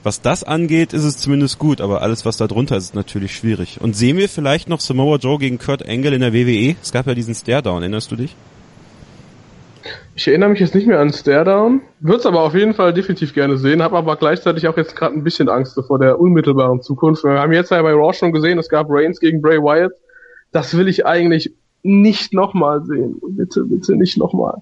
was das angeht, ist es zumindest gut, aber alles, was da drunter ist, ist natürlich schwierig. Und sehen wir vielleicht noch Samoa Joe gegen Kurt Angle in der WWE? Es gab ja diesen Staredown, erinnerst du dich? Ich erinnere mich jetzt nicht mehr an Staredown, würde es aber auf jeden Fall definitiv gerne sehen, habe aber gleichzeitig auch jetzt gerade ein bisschen Angst vor der unmittelbaren Zukunft. Wir haben jetzt ja bei Raw schon gesehen, es gab Reigns gegen Bray Wyatt. Das will ich eigentlich nicht nochmal sehen. Bitte, bitte nicht nochmal.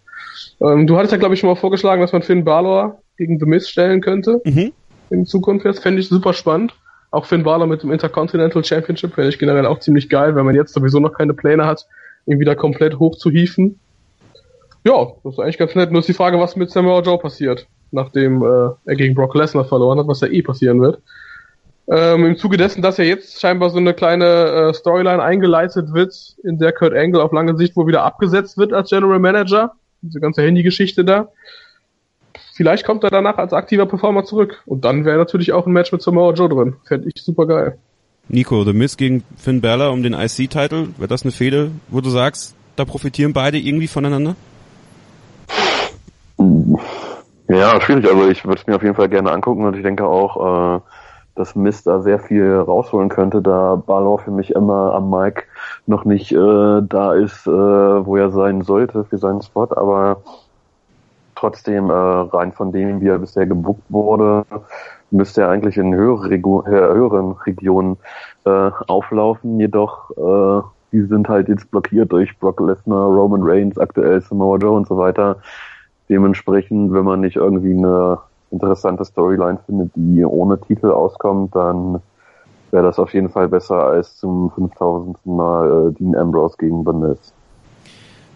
Ähm, du hattest ja, glaube ich, schon mal vorgeschlagen, dass man Finn Balor gegen The Miz stellen könnte. Mhm. In Zukunft jetzt fände ich super spannend. Auch Finn Balor mit dem Intercontinental Championship fände ich generell auch ziemlich geil, wenn man jetzt sowieso noch keine Pläne hat, ihn wieder komplett hochzuhieven. Ja, das ist eigentlich ganz nett. Nur ist die Frage, was mit Samoa Joe passiert, nachdem äh, er gegen Brock Lesnar verloren hat, was ja eh passieren wird. Ähm, Im Zuge dessen, dass ja jetzt scheinbar so eine kleine äh, Storyline eingeleitet wird, in der Kurt Angle auf lange Sicht wohl wieder abgesetzt wird als General Manager. Diese ganze Handy-Geschichte da. Vielleicht kommt er danach als aktiver Performer zurück. Und dann wäre natürlich auch ein Match mit Samoa Joe drin. Fände ich super geil. Nico, The Miz gegen Finn Balor um den IC-Title. Wäre das eine Fehde, wo du sagst, da profitieren beide irgendwie voneinander? Ja, schwierig. Also ich würde es mir auf jeden Fall gerne angucken und ich denke auch, äh, dass Mist da sehr viel rausholen könnte, da Balor für mich immer am Mike noch nicht äh, da ist, äh, wo er sein sollte für seinen Spot, aber trotzdem äh, rein von dem, wie er bisher gebuckt wurde, müsste er eigentlich in höhere Regu äh, höheren Regionen äh, auflaufen, jedoch äh, die sind halt jetzt blockiert durch Brock Lesnar, Roman Reigns, aktuell Samoa Joe und so weiter. Dementsprechend, wenn man nicht irgendwie eine interessante Storyline findet, die ohne Titel auskommt, dann wäre das auf jeden Fall besser als zum 5000. Mal äh, Dean Ambrose gegen The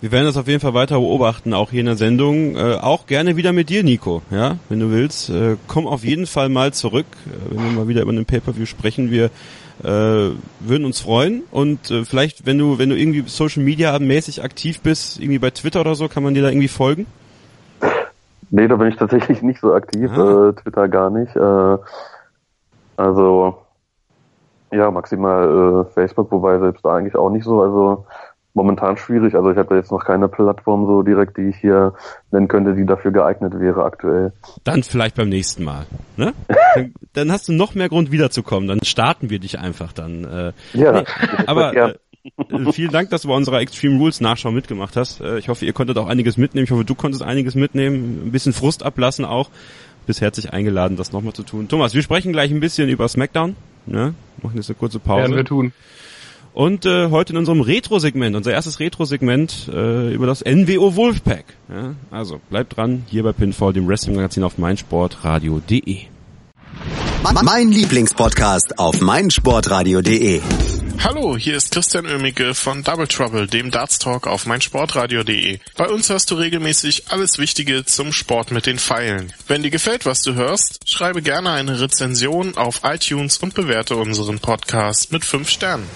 Wir werden das auf jeden Fall weiter beobachten, auch hier in der Sendung. Äh, auch gerne wieder mit dir, Nico, ja, wenn du willst. Äh, komm auf jeden Fall mal zurück, äh, wenn wir mal wieder über einen Pay-Per-View sprechen. Wir äh, würden uns freuen und äh, vielleicht, wenn du, wenn du irgendwie Social Media mäßig aktiv bist, irgendwie bei Twitter oder so, kann man dir da irgendwie folgen? Nee, da bin ich tatsächlich nicht so aktiv, ah. äh, Twitter gar nicht. Äh, also ja, maximal äh, Facebook, wobei selbst da eigentlich auch nicht so. Also momentan schwierig. Also ich habe jetzt noch keine Plattform so direkt, die ich hier nennen könnte, die dafür geeignet wäre aktuell. Dann vielleicht beim nächsten Mal. Ne? dann, dann hast du noch mehr Grund wiederzukommen. Dann starten wir dich einfach dann. Äh, ja, nee, aber äh, äh, vielen Dank, dass du bei unserer Extreme Rules Nachschau mitgemacht hast. Äh, ich hoffe, ihr konntet auch einiges mitnehmen. Ich hoffe, du konntest einiges mitnehmen. Ein bisschen Frust ablassen auch. Bist herzlich eingeladen, das nochmal zu tun. Thomas, wir sprechen gleich ein bisschen über SmackDown. Ne? Machen jetzt eine kurze Pause. Werden wir tun. Und äh, heute in unserem Retro-Segment, unser erstes Retro-Segment äh, über das NWO Wolfpack. Ja? Also bleibt dran, hier bei Pinfall, dem Wrestling-Magazin auf meinsportradio.de. Mein Lieblingspodcast auf meinsportradio.de. Hallo, hier ist Christian Oemicke von Double Trouble, dem Darts Talk auf meinsportradio.de. Bei uns hörst du regelmäßig alles Wichtige zum Sport mit den Pfeilen. Wenn dir gefällt, was du hörst, schreibe gerne eine Rezension auf iTunes und bewerte unseren Podcast mit 5 Sternen.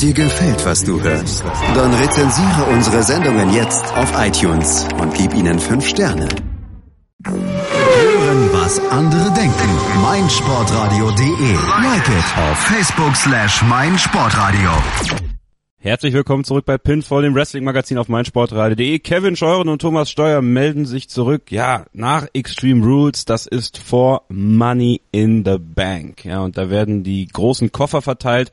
Dir gefällt, was du hörst? Dann rezensiere unsere Sendungen jetzt auf iTunes und gib ihnen 5 Sterne was andere denken. meinsportradio.de. Like it auf Facebook slash meinsportradio. Herzlich willkommen zurück bei Pinfall, dem Wrestling-Magazin auf meinsportradio.de. Kevin Scheuren und Thomas Steuer melden sich zurück. Ja, nach Extreme Rules, das ist vor Money in the Bank. Ja, und da werden die großen Koffer verteilt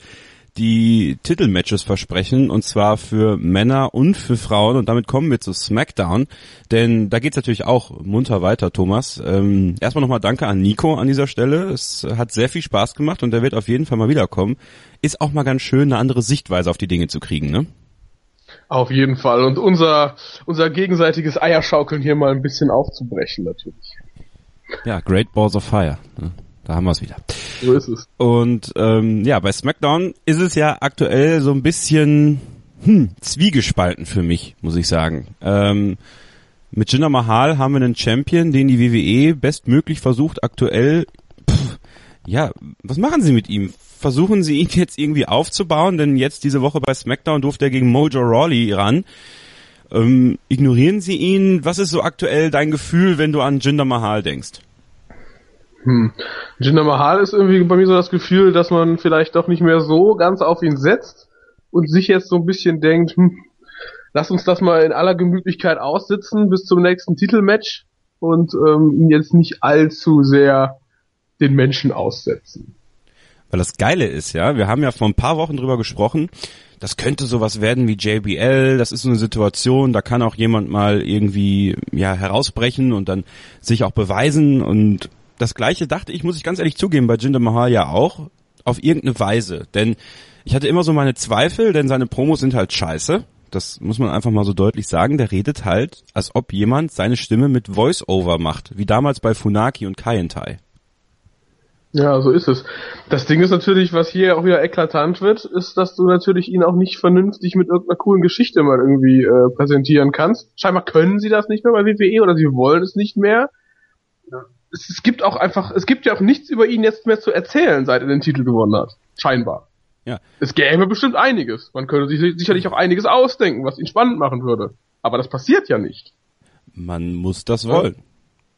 die Titelmatches versprechen und zwar für Männer und für Frauen und damit kommen wir zu SmackDown, denn da geht's natürlich auch munter weiter, Thomas. Ähm, erstmal nochmal danke an Nico an dieser Stelle. Es hat sehr viel Spaß gemacht und der wird auf jeden Fall mal wiederkommen. Ist auch mal ganz schön, eine andere Sichtweise auf die Dinge zu kriegen, ne? Auf jeden Fall und unser unser gegenseitiges Eierschaukeln hier mal ein bisschen aufzubrechen natürlich. Ja, Great Balls of Fire. Ne? Da haben wir es wieder. So ist es. Und ähm, ja, bei SmackDown ist es ja aktuell so ein bisschen hm, zwiegespalten für mich, muss ich sagen. Ähm, mit Jinder Mahal haben wir einen Champion, den die WWE bestmöglich versucht aktuell. Pff, ja, was machen sie mit ihm? Versuchen sie ihn jetzt irgendwie aufzubauen, denn jetzt diese Woche bei SmackDown durfte er gegen Mojo Rawley ran. Ähm, ignorieren sie ihn? Was ist so aktuell dein Gefühl, wenn du an Jinder Mahal denkst? Hm. Jinder Mahal ist irgendwie bei mir so das Gefühl, dass man vielleicht doch nicht mehr so ganz auf ihn setzt und sich jetzt so ein bisschen denkt, hm, lass uns das mal in aller Gemütlichkeit aussitzen bis zum nächsten Titelmatch und ähm, ihn jetzt nicht allzu sehr den Menschen aussetzen. Weil das Geile ist, ja, wir haben ja vor ein paar Wochen drüber gesprochen, das könnte sowas werden wie JBL, das ist so eine Situation, da kann auch jemand mal irgendwie ja herausbrechen und dann sich auch beweisen und das gleiche dachte ich, muss ich ganz ehrlich zugeben, bei Jinder Mahal ja auch, auf irgendeine Weise. Denn ich hatte immer so meine Zweifel, denn seine Promos sind halt scheiße. Das muss man einfach mal so deutlich sagen. Der redet halt, als ob jemand seine Stimme mit Voice-Over macht, wie damals bei Funaki und Kaientai. Ja, so ist es. Das Ding ist natürlich, was hier auch wieder eklatant wird, ist, dass du natürlich ihn auch nicht vernünftig mit irgendeiner coolen Geschichte mal irgendwie äh, präsentieren kannst. Scheinbar können sie das nicht mehr bei WWE oder sie wollen es nicht mehr es, es gibt auch einfach, es gibt ja auch nichts über ihn jetzt mehr zu erzählen, seit er den Titel gewonnen hat. Scheinbar. Ja. Es gäbe bestimmt einiges. Man könnte sich sicherlich auch einiges ausdenken, was ihn spannend machen würde. Aber das passiert ja nicht. Man muss das wollen.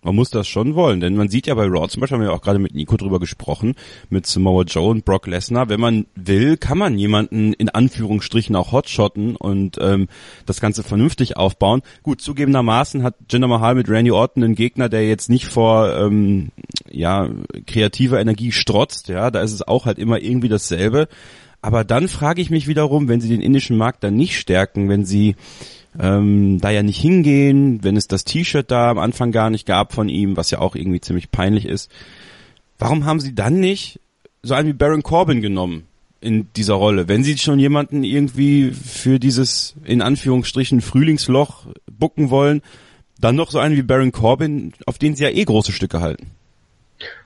Man muss das schon wollen, denn man sieht ja bei Raw zum Beispiel, haben wir auch gerade mit Nico drüber gesprochen, mit Samoa Joe und Brock Lesnar, wenn man will, kann man jemanden in Anführungsstrichen auch hotshotten und ähm, das Ganze vernünftig aufbauen. Gut, zugegebenermaßen hat Jinder Mahal mit Randy Orton einen Gegner, der jetzt nicht vor ähm, ja kreativer Energie strotzt, ja, da ist es auch halt immer irgendwie dasselbe. Aber dann frage ich mich wiederum, wenn sie den indischen Markt dann nicht stärken, wenn sie ähm, da ja nicht hingehen, wenn es das T-Shirt da am Anfang gar nicht gab von ihm, was ja auch irgendwie ziemlich peinlich ist. Warum haben sie dann nicht so einen wie Baron Corbin genommen in dieser Rolle, wenn sie schon jemanden irgendwie für dieses in Anführungsstrichen Frühlingsloch bucken wollen, dann noch so einen wie Baron Corbin, auf den sie ja eh große Stücke halten.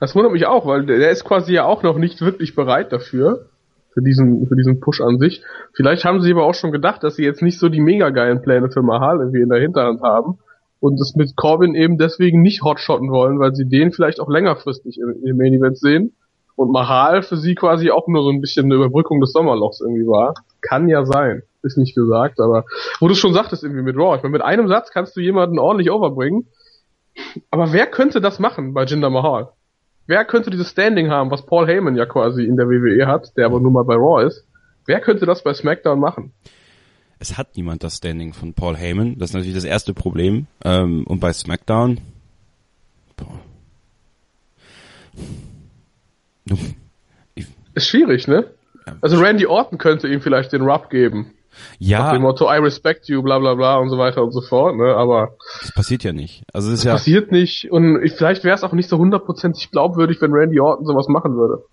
Das wundert mich auch, weil der ist quasi ja auch noch nicht wirklich bereit dafür für diesen, für diesen Push an sich. Vielleicht haben sie aber auch schon gedacht, dass sie jetzt nicht so die mega geilen Pläne für Mahal irgendwie in der Hinterhand haben und es mit Corbin eben deswegen nicht hotshotten wollen, weil sie den vielleicht auch längerfristig im, im Main Event sehen und Mahal für sie quasi auch nur so ein bisschen eine Überbrückung des Sommerlochs irgendwie war. Kann ja sein. Ist nicht gesagt, aber wo du schon sagtest irgendwie mit Raw. Ich meine, mit einem Satz kannst du jemanden ordentlich overbringen. Aber wer könnte das machen bei Jinder Mahal? Wer könnte dieses Standing haben, was Paul Heyman ja quasi in der WWE hat, der aber nun mal bei Raw ist? Wer könnte das bei SmackDown machen? Es hat niemand das Standing von Paul Heyman. Das ist natürlich das erste Problem. Ähm, und bei SmackDown. Boah. Ist schwierig, ne? Also Randy Orton könnte ihm vielleicht den Rub geben. Ja. Nach dem Motto, I respect you, bla bla bla und so weiter und so fort, ne? Aber. Das passiert ja nicht. Also das ist ja. Passiert nicht und ich, vielleicht wäre es auch nicht so hundertprozentig glaubwürdig, wenn Randy Orton sowas machen würde.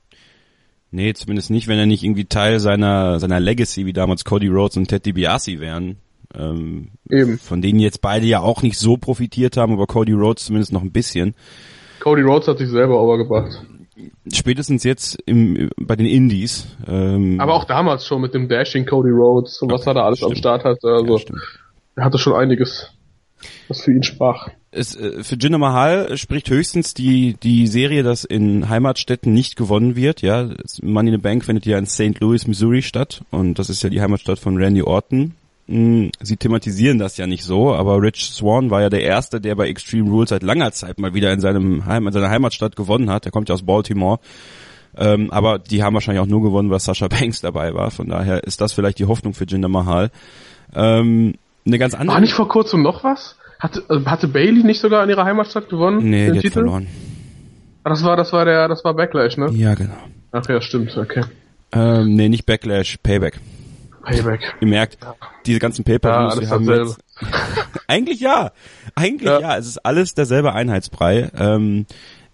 Nee, zumindest nicht, wenn er nicht irgendwie Teil seiner, seiner Legacy, wie damals Cody Rhodes und Ted DiBiase wären. Ähm, Eben. Von denen jetzt beide ja auch nicht so profitiert haben, aber Cody Rhodes zumindest noch ein bisschen. Cody Rhodes hat sich selber overgebracht spätestens jetzt im, bei den Indies. Ähm, Aber auch damals schon mit dem Dashing Cody Rhodes und was er da alles stimmt. am Start hatte. Also ja, er hatte schon einiges, was für ihn sprach. Es, äh, für Jinder Mahal spricht höchstens die, die Serie, dass in Heimatstädten nicht gewonnen wird. Ja, Money in the Bank findet ja in St. Louis, Missouri statt und das ist ja die Heimatstadt von Randy Orton. Hm, sie thematisieren das ja nicht so, aber Rich Swan war ja der Erste, der bei Extreme Rules seit langer Zeit mal wieder in seinem Heim, in seiner Heimatstadt gewonnen hat. Er kommt ja aus Baltimore. Ähm, aber die haben wahrscheinlich auch nur gewonnen, weil Sasha Banks dabei war. Von daher ist das vielleicht die Hoffnung für Jinder Mahal. Ähm, eine ganz andere. War nicht vor kurzem noch was? Hatte, äh, hatte Bailey nicht sogar in ihrer Heimatstadt gewonnen? Nee, den die hat Titel? verloren. Ah, Das war, das war der, das war Backlash, ne? Ja, genau. Ach ja, stimmt, okay. Ähm, nee, nicht Backlash, Payback. Payback. Ihr merkt, diese ganzen Ja, Pay-Per-Views, alles wir haben jetzt, eigentlich ja, eigentlich ja. Ja. es ist alles derselbe Einheitsbrei. Ähm,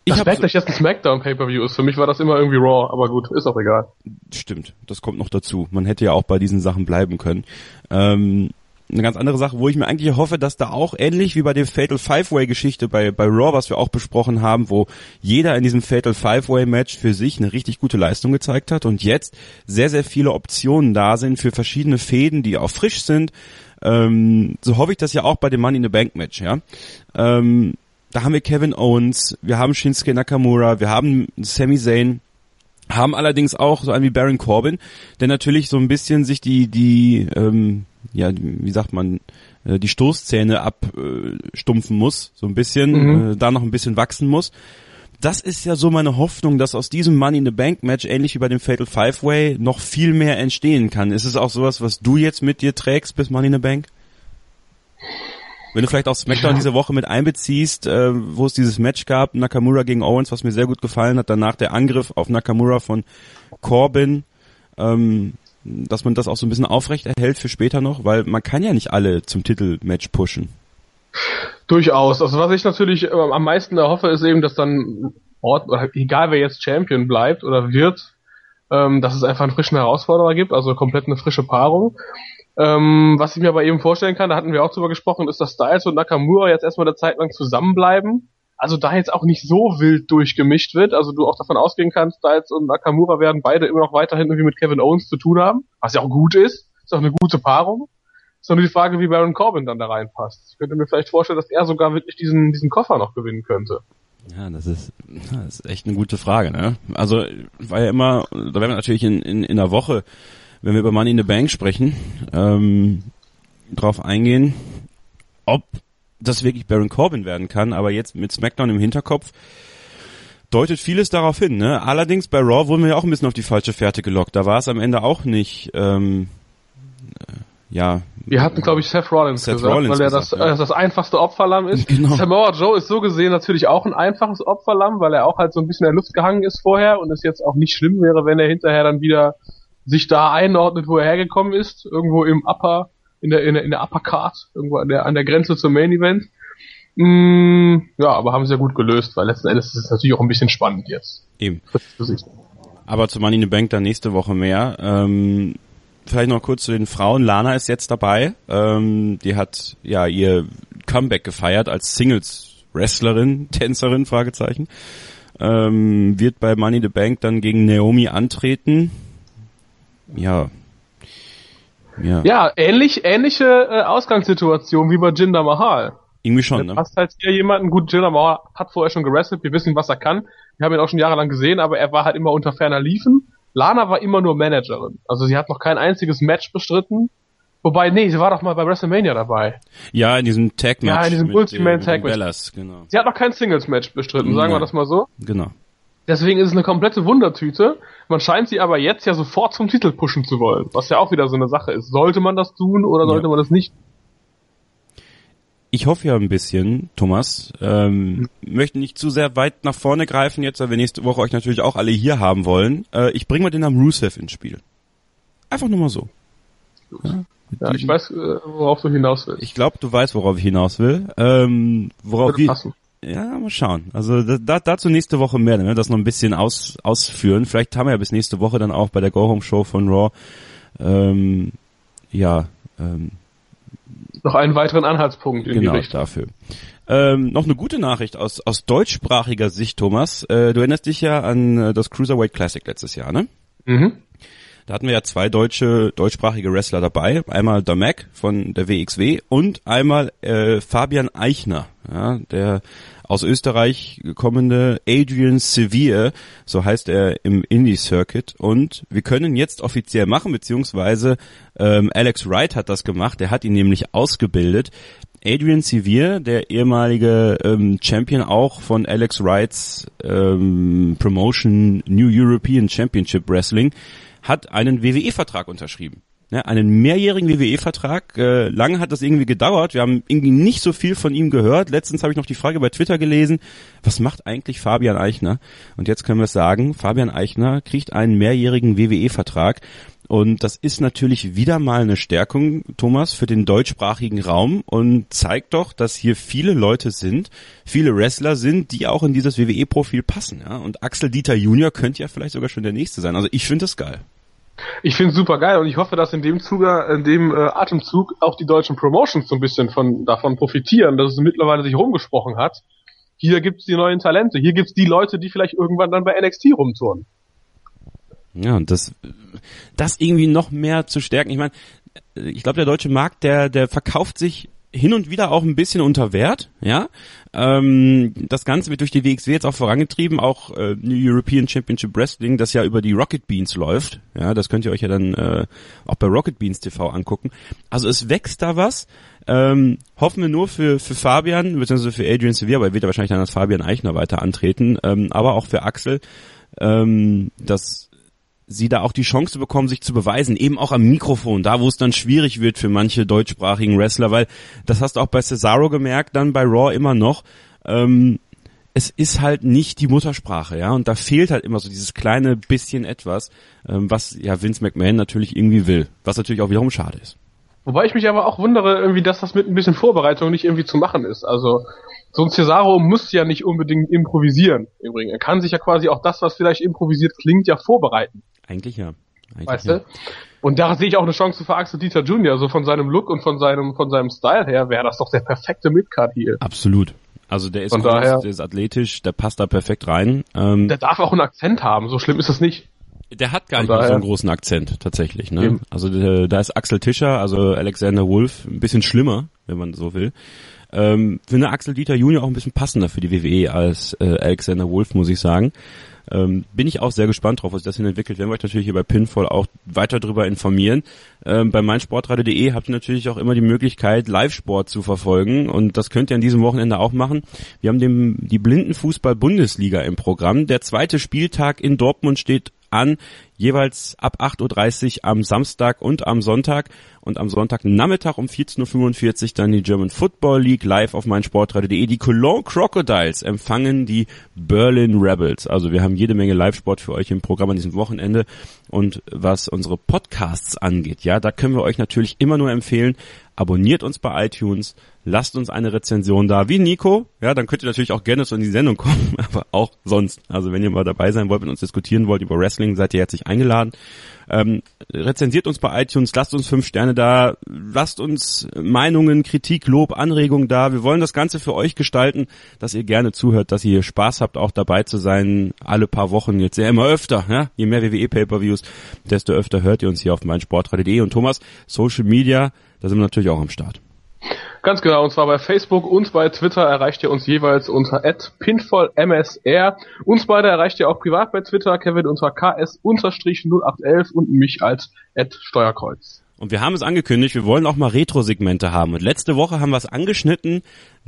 ich Das hab Backlash jetzt ein Smackdown Pay-Per-View ist. Für mich war das immer irgendwie Raw, aber gut, ist auch egal. so, stimmt, das kommt noch dazu. Man hätte ja auch bei diesen Sachen bleiben können. Ähm, eine ganz andere Sache, wo ich mir eigentlich hoffe, dass da auch ähnlich wie bei der Fatal Five-Way Geschichte bei, bei Raw, was wir auch besprochen haben, wo jeder in diesem Fatal Five-Way Match für sich eine richtig gute Leistung gezeigt hat und jetzt sehr, sehr viele Optionen da sind für verschiedene Fäden, die auch frisch sind. Ähm, so hoffe ich das ja auch bei dem Money in the Bank Match, ja. Ähm, da haben wir Kevin Owens, wir haben Shinsuke Nakamura, wir haben Sami Zayn, haben allerdings auch so einen wie Baron Corbin, der natürlich so ein bisschen sich die, die, ähm, ja, wie sagt man, äh, die Stoßzähne abstumpfen muss, so ein bisschen, Mhm. äh, da noch ein bisschen wachsen muss. Das ist ja so meine Hoffnung, dass aus diesem Money in the Bank Match, ähnlich wie bei dem Fatal Five Way, noch viel mehr entstehen kann. Ist es auch sowas, was du jetzt mit dir trägst bis Money in the Bank? Wenn du vielleicht auch SmackDown diese Woche mit einbeziehst, äh, wo es dieses Match gab, Nakamura gegen Owens, was mir sehr gut gefallen hat, danach der Angriff auf Nakamura von Corbin, ähm, dass man das auch so ein bisschen aufrecht erhält für später noch, weil man kann ja nicht alle zum Titelmatch pushen. Durchaus. Also was ich natürlich äh, am meisten erhoffe, ist eben, dass dann Ort, egal wer jetzt Champion bleibt oder wird, ähm, dass es einfach einen frischen Herausforderer gibt, also komplett eine frische Paarung. Ähm, was ich mir aber eben vorstellen kann, da hatten wir auch drüber gesprochen, ist, dass Styles und Nakamura jetzt erstmal eine Zeit lang zusammenbleiben. Also da jetzt auch nicht so wild durchgemischt wird, also du auch davon ausgehen kannst, Styles und Nakamura werden beide immer noch weiterhin irgendwie mit Kevin Owens zu tun haben, was ja auch gut ist, ist auch eine gute Paarung. Ist nur die Frage, wie Baron Corbin dann da reinpasst. Ich könnte mir vielleicht vorstellen, dass er sogar wirklich diesen, diesen Koffer noch gewinnen könnte. Ja, das ist, das ist echt eine gute Frage, ne? Also, war ja immer, da werden wir natürlich in, in, in der Woche, wenn wir über Money in the Bank sprechen, ähm, drauf eingehen, ob das wirklich Baron Corbin werden kann, aber jetzt mit SmackDown im Hinterkopf deutet vieles darauf hin, ne? Allerdings bei Raw wurden wir ja auch ein bisschen auf die falsche Fährte gelockt. Da war es am Ende auch nicht, ähm, äh, ja, Wir hatten, glaube ich, Seth Rollins Seth gesagt, Rollins weil er gesagt, das, ja. äh, das einfachste Opferlamm ist. Genau. Samoa Joe ist so gesehen natürlich auch ein einfaches Opferlamm, weil er auch halt so ein bisschen in der Luft gehangen ist vorher und es jetzt auch nicht schlimm wäre, wenn er hinterher dann wieder sich da einordnet, wo er hergekommen ist, irgendwo im Upper, in der, in der, in der Upper Card, irgendwo an der, an der Grenze zum Main Event. Mm, ja, aber haben sie ja gut gelöst, weil letzten Endes ist es natürlich auch ein bisschen spannend jetzt. eben. Aber zu Money in the Bank dann nächste Woche mehr. Ähm, vielleicht noch kurz zu den Frauen. Lana ist jetzt dabei. Ähm, die hat ja ihr Comeback gefeiert als Singles-Wrestlerin, Tänzerin, Fragezeichen. Ähm, wird bei Money in the Bank dann gegen Naomi antreten. Ja. Ja, Ja, ähnlich, ähnliche äh, Ausgangssituation wie bei Jinder Mahal. irgendwie schon, Du ne? hast halt hier jemanden, gut, Jinder Mahal hat vorher schon gewrestelt, wir wissen, was er kann. Wir haben ihn auch schon jahrelang gesehen, aber er war halt immer unter ferner Liefen. Lana war immer nur Managerin. Also sie hat noch kein einziges Match bestritten. Wobei, nee, sie war doch mal bei WrestleMania dabei. Ja, in diesem Tag-Match. Ja, in diesem Ultimate äh, den Tag-Match. Genau. Sie hat noch kein Singles-Match bestritten, sagen wir Nein. das mal so. Genau. Deswegen ist es eine komplette Wundertüte. Man scheint sie aber jetzt ja sofort zum Titel pushen zu wollen, was ja auch wieder so eine Sache ist. Sollte man das tun oder sollte Ja. man das nicht? Ich hoffe ja ein bisschen, Thomas, ähm, möchte nicht zu sehr weit nach vorne greifen jetzt, weil wir nächste Woche euch natürlich auch alle hier haben wollen. Äh, ich bringe mal den Namen Rusev ins Spiel. Einfach nur mal so. Ja, ich weiß, äh, worauf du hinaus willst. Ich glaube, du weißt, worauf ich hinaus will. Ähm, worauf Würde wir, passen. Ja, mal schauen. Also da, da, dazu nächste Woche mehr, wenn wir das noch ein bisschen aus, ausführen. Vielleicht haben wir ja bis nächste Woche dann auch bei der Go Home Show von Raw, ähm, ja, ähm, Noch einen weiteren Anhaltspunkt in genau die Richtung. dafür. Ähm, noch eine gute Nachricht aus, aus deutschsprachiger Sicht, Thomas. Äh, du erinnerst dich ja an äh, das Cruiserweight Classic letztes Jahr, ne? Mhm. Da hatten wir ja zwei deutsche, deutschsprachige Wrestler dabei. Einmal der Mac von der WXW und einmal äh, Fabian Eichner, ja, der aus Österreich kommende Adrian Sevier, so heißt er im Indie-Circuit. Und wir können jetzt offiziell machen, beziehungsweise ähm, Alex Wright hat das gemacht, der hat ihn nämlich ausgebildet. Adrian Sevier, der ehemalige ähm, Champion auch von Alex Wrights ähm, Promotion New European Championship Wrestling, hat einen WWE-Vertrag unterschrieben. Ne, einen mehrjährigen WWE-Vertrag. Äh, lange hat das irgendwie gedauert. Wir haben irgendwie nicht so viel von ihm gehört. Letztens habe ich noch die Frage bei Twitter gelesen, was macht eigentlich Fabian Eichner? Und jetzt können wir es sagen, Fabian Eichner kriegt einen mehrjährigen WWE-Vertrag. Und das ist natürlich wieder mal eine Stärkung, Thomas, für den deutschsprachigen Raum und zeigt doch, dass hier viele Leute sind, viele Wrestler sind, die auch in dieses WWE-Profil passen. Ja? Und Axel Dieter Junior könnte ja vielleicht sogar schon der nächste sein. Also ich finde das geil. Ich finde es super geil und ich hoffe, dass in dem Zuge, in dem äh, Atemzug auch die deutschen Promotions so ein bisschen von davon profitieren, dass es mittlerweile sich rumgesprochen hat. Hier gibt's die neuen Talente, hier gibt's die Leute, die vielleicht irgendwann dann bei NXT rumtouren. Ja, und das, das irgendwie noch mehr zu stärken. Ich meine, ich glaube, der deutsche Markt, der, der verkauft sich hin und wieder auch ein bisschen unter Wert, ja. Ähm, das Ganze wird durch die WXW jetzt auch vorangetrieben, auch äh, New European Championship Wrestling, das ja über die Rocket Beans läuft. Ja, das könnt ihr euch ja dann äh, auch bei Rocket Beans TV angucken. Also es wächst da was. Ähm, hoffen wir nur für, für Fabian, beziehungsweise für Adrian Sevier, aber er wird ja wahrscheinlich dann als Fabian Eichner weiter antreten, ähm, aber auch für Axel, ähm, dass sie da auch die Chance bekommen, sich zu beweisen, eben auch am Mikrofon, da wo es dann schwierig wird für manche deutschsprachigen Wrestler, weil das hast du auch bei Cesaro gemerkt, dann bei Raw immer noch. Ähm, es ist halt nicht die Muttersprache, ja, und da fehlt halt immer so dieses kleine bisschen etwas, ähm, was ja Vince McMahon natürlich irgendwie will, was natürlich auch wiederum schade ist. Wobei ich mich aber auch wundere, irgendwie, dass das mit ein bisschen Vorbereitung nicht irgendwie zu machen ist. Also so ein Cesaro muss ja nicht unbedingt improvisieren. Übrigens, er kann sich ja quasi auch das, was vielleicht improvisiert klingt, ja vorbereiten. Eigentlich ja. Eigentlich weißt ja. du? Und da sehe ich auch eine Chance für Axel Dieter Jr. So von seinem Look und von seinem von seinem Style her wäre das doch der perfekte Midcard hier. Absolut. Also der ist Von groß, daher- der ist athletisch, der passt da perfekt rein. Ähm, Der darf auch einen Akzent haben. So schlimm ist das nicht. Der hat gar Von nicht mal so daher- einen großen Akzent tatsächlich. Ne? Eben. Also der, da ist Axel Tischer, also Alexander Wolf, ein bisschen schlimmer, wenn man so will. Ähm, finde Axel Dieter Junior auch ein bisschen passender für die WWE als äh, Alexander Wolf, muss ich sagen. Ähm, bin ich auch sehr gespannt drauf, was das hin entwickelt. Werden wir euch natürlich hier bei Pinfall auch weiter darüber informieren. Ähm, bei meinsportradio.de habt ihr natürlich auch immer die Möglichkeit, Live-Sport zu verfolgen und das könnt ihr an diesem Wochenende auch machen. Wir haben dem, die Blindenfußball-Bundesliga im Programm. Der zweite Spieltag in Dortmund steht an, jeweils ab 8.30 Uhr am Samstag und am Sonntag und am Sonntagnachmittag um 14.45 Uhr dann die German Football League live auf meinsportradio.de. Die Cologne Crocodiles empfangen die Berlin Rebels. Also wir haben jede Menge Live-Sport für euch im Programm an diesem Wochenende und was unsere Podcasts angeht, ja, da können wir euch natürlich immer nur empfehlen, abonniert uns bei iTunes, lasst uns eine Rezension da, wie Nico, ja, dann könnt ihr natürlich auch gerne so in die Sendung kommen, aber auch sonst. Also wenn ihr mal dabei sein wollt, mit uns diskutieren wollt über Wrestling, seid ihr herzlich eingeladen. Ähm, rezensiert uns bei iTunes, lasst uns fünf Sterne da, lasst uns Meinungen, Kritik, Lob, Anregungen da. Wir wollen das Ganze für euch gestalten, dass ihr gerne zuhört, dass ihr Spaß habt, auch dabei zu sein, alle paar Wochen, jetzt ja immer öfter, ja? je mehr WWE Pay-Per-Views, desto öfter hört ihr uns hier auf meinsportradio.de und Thomas, Social Media, da sind wir natürlich auch am Start. Ganz genau, und zwar bei Facebook und bei Twitter erreicht ihr uns jeweils unter pinfallmsr. Uns beide erreicht ihr auch privat bei Twitter, Kevin unter ks-0811 und mich als Steuerkreuz. Und wir haben es angekündigt, wir wollen auch mal Retro-Segmente haben. Und letzte Woche haben wir es angeschnitten.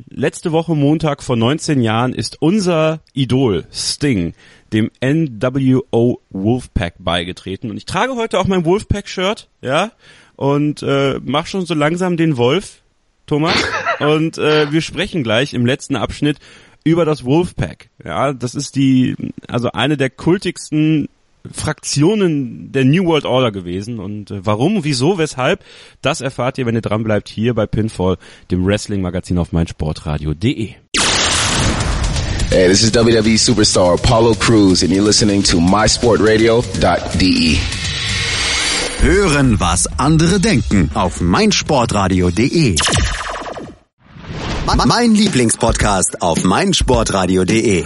Letzte Woche Montag vor 19 Jahren ist unser Idol Sting dem NWO Wolfpack beigetreten. Und ich trage heute auch mein Wolfpack-Shirt, ja, und äh, mach schon so langsam den Wolf, Thomas. und äh, wir sprechen gleich im letzten Abschnitt über das Wolfpack. Ja, das ist die, also eine der kultigsten Fraktionen der New World Order gewesen und äh, warum, wieso, weshalb, das erfahrt ihr, wenn ihr dran bleibt hier bei Pinfall, dem Wrestling Magazin auf meinsportradio.de. Hey, this is WWE superstar Apollo Cruz and you're listening to mysportradio.de. Hören, was andere denken auf meinsportradio.de. Mein Lieblingspodcast auf meinsportradio.de.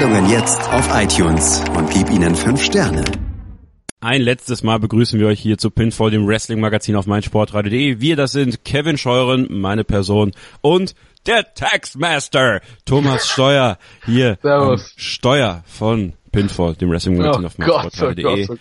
Sendungen jetzt auf iTunes und gib ihnen fünf Sterne. Ein letztes Mal begrüßen wir euch hier zu Pinfall, dem Wrestling-Magazin auf meinsportradio.de. Wir, das sind Kevin Scheuren, meine Person und der Taxmaster, Thomas Steuer, hier Servus. Steuer von Pinfall, dem Wrestling-Magazin Oh auf Gott, oh meinsportradio.de.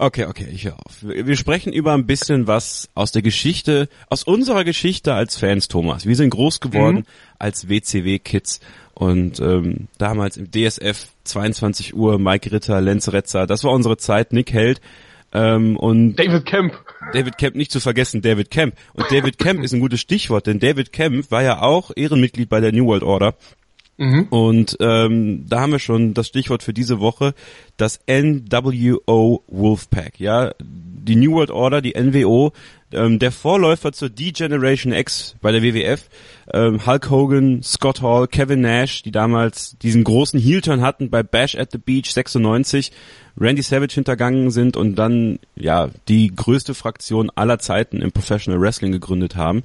Okay, okay, ich höre auf. Wir sprechen über ein bisschen was aus der Geschichte, aus unserer Geschichte als Fans, Thomas. Wir sind groß geworden als WCW-Kids und ähm, damals im DSF 22 Uhr, Mike Ritter, Lenz Retzer, das war unsere Zeit, Nick Held ähm, und David Kemp. David Kemp nicht zu vergessen, David Kemp. Und David Kemp ist ein gutes Stichwort, denn David Kemp war ja auch Ehrenmitglied bei der New World Order. Und ähm, da haben wir schon das Stichwort für diese Woche, das NWO Wolfpack. Ja, die New World Order, die NWO, ähm, der Vorläufer zur D-Generation X bei der WWF. Ähm, Hulk Hogan, Scott Hall, Kevin Nash, die damals diesen großen Heel-Turn hatten bei Bash at the Beach 96, Randy Savage hintergangen sind und dann ja die größte Fraktion aller Zeiten im Professional Wrestling gegründet haben.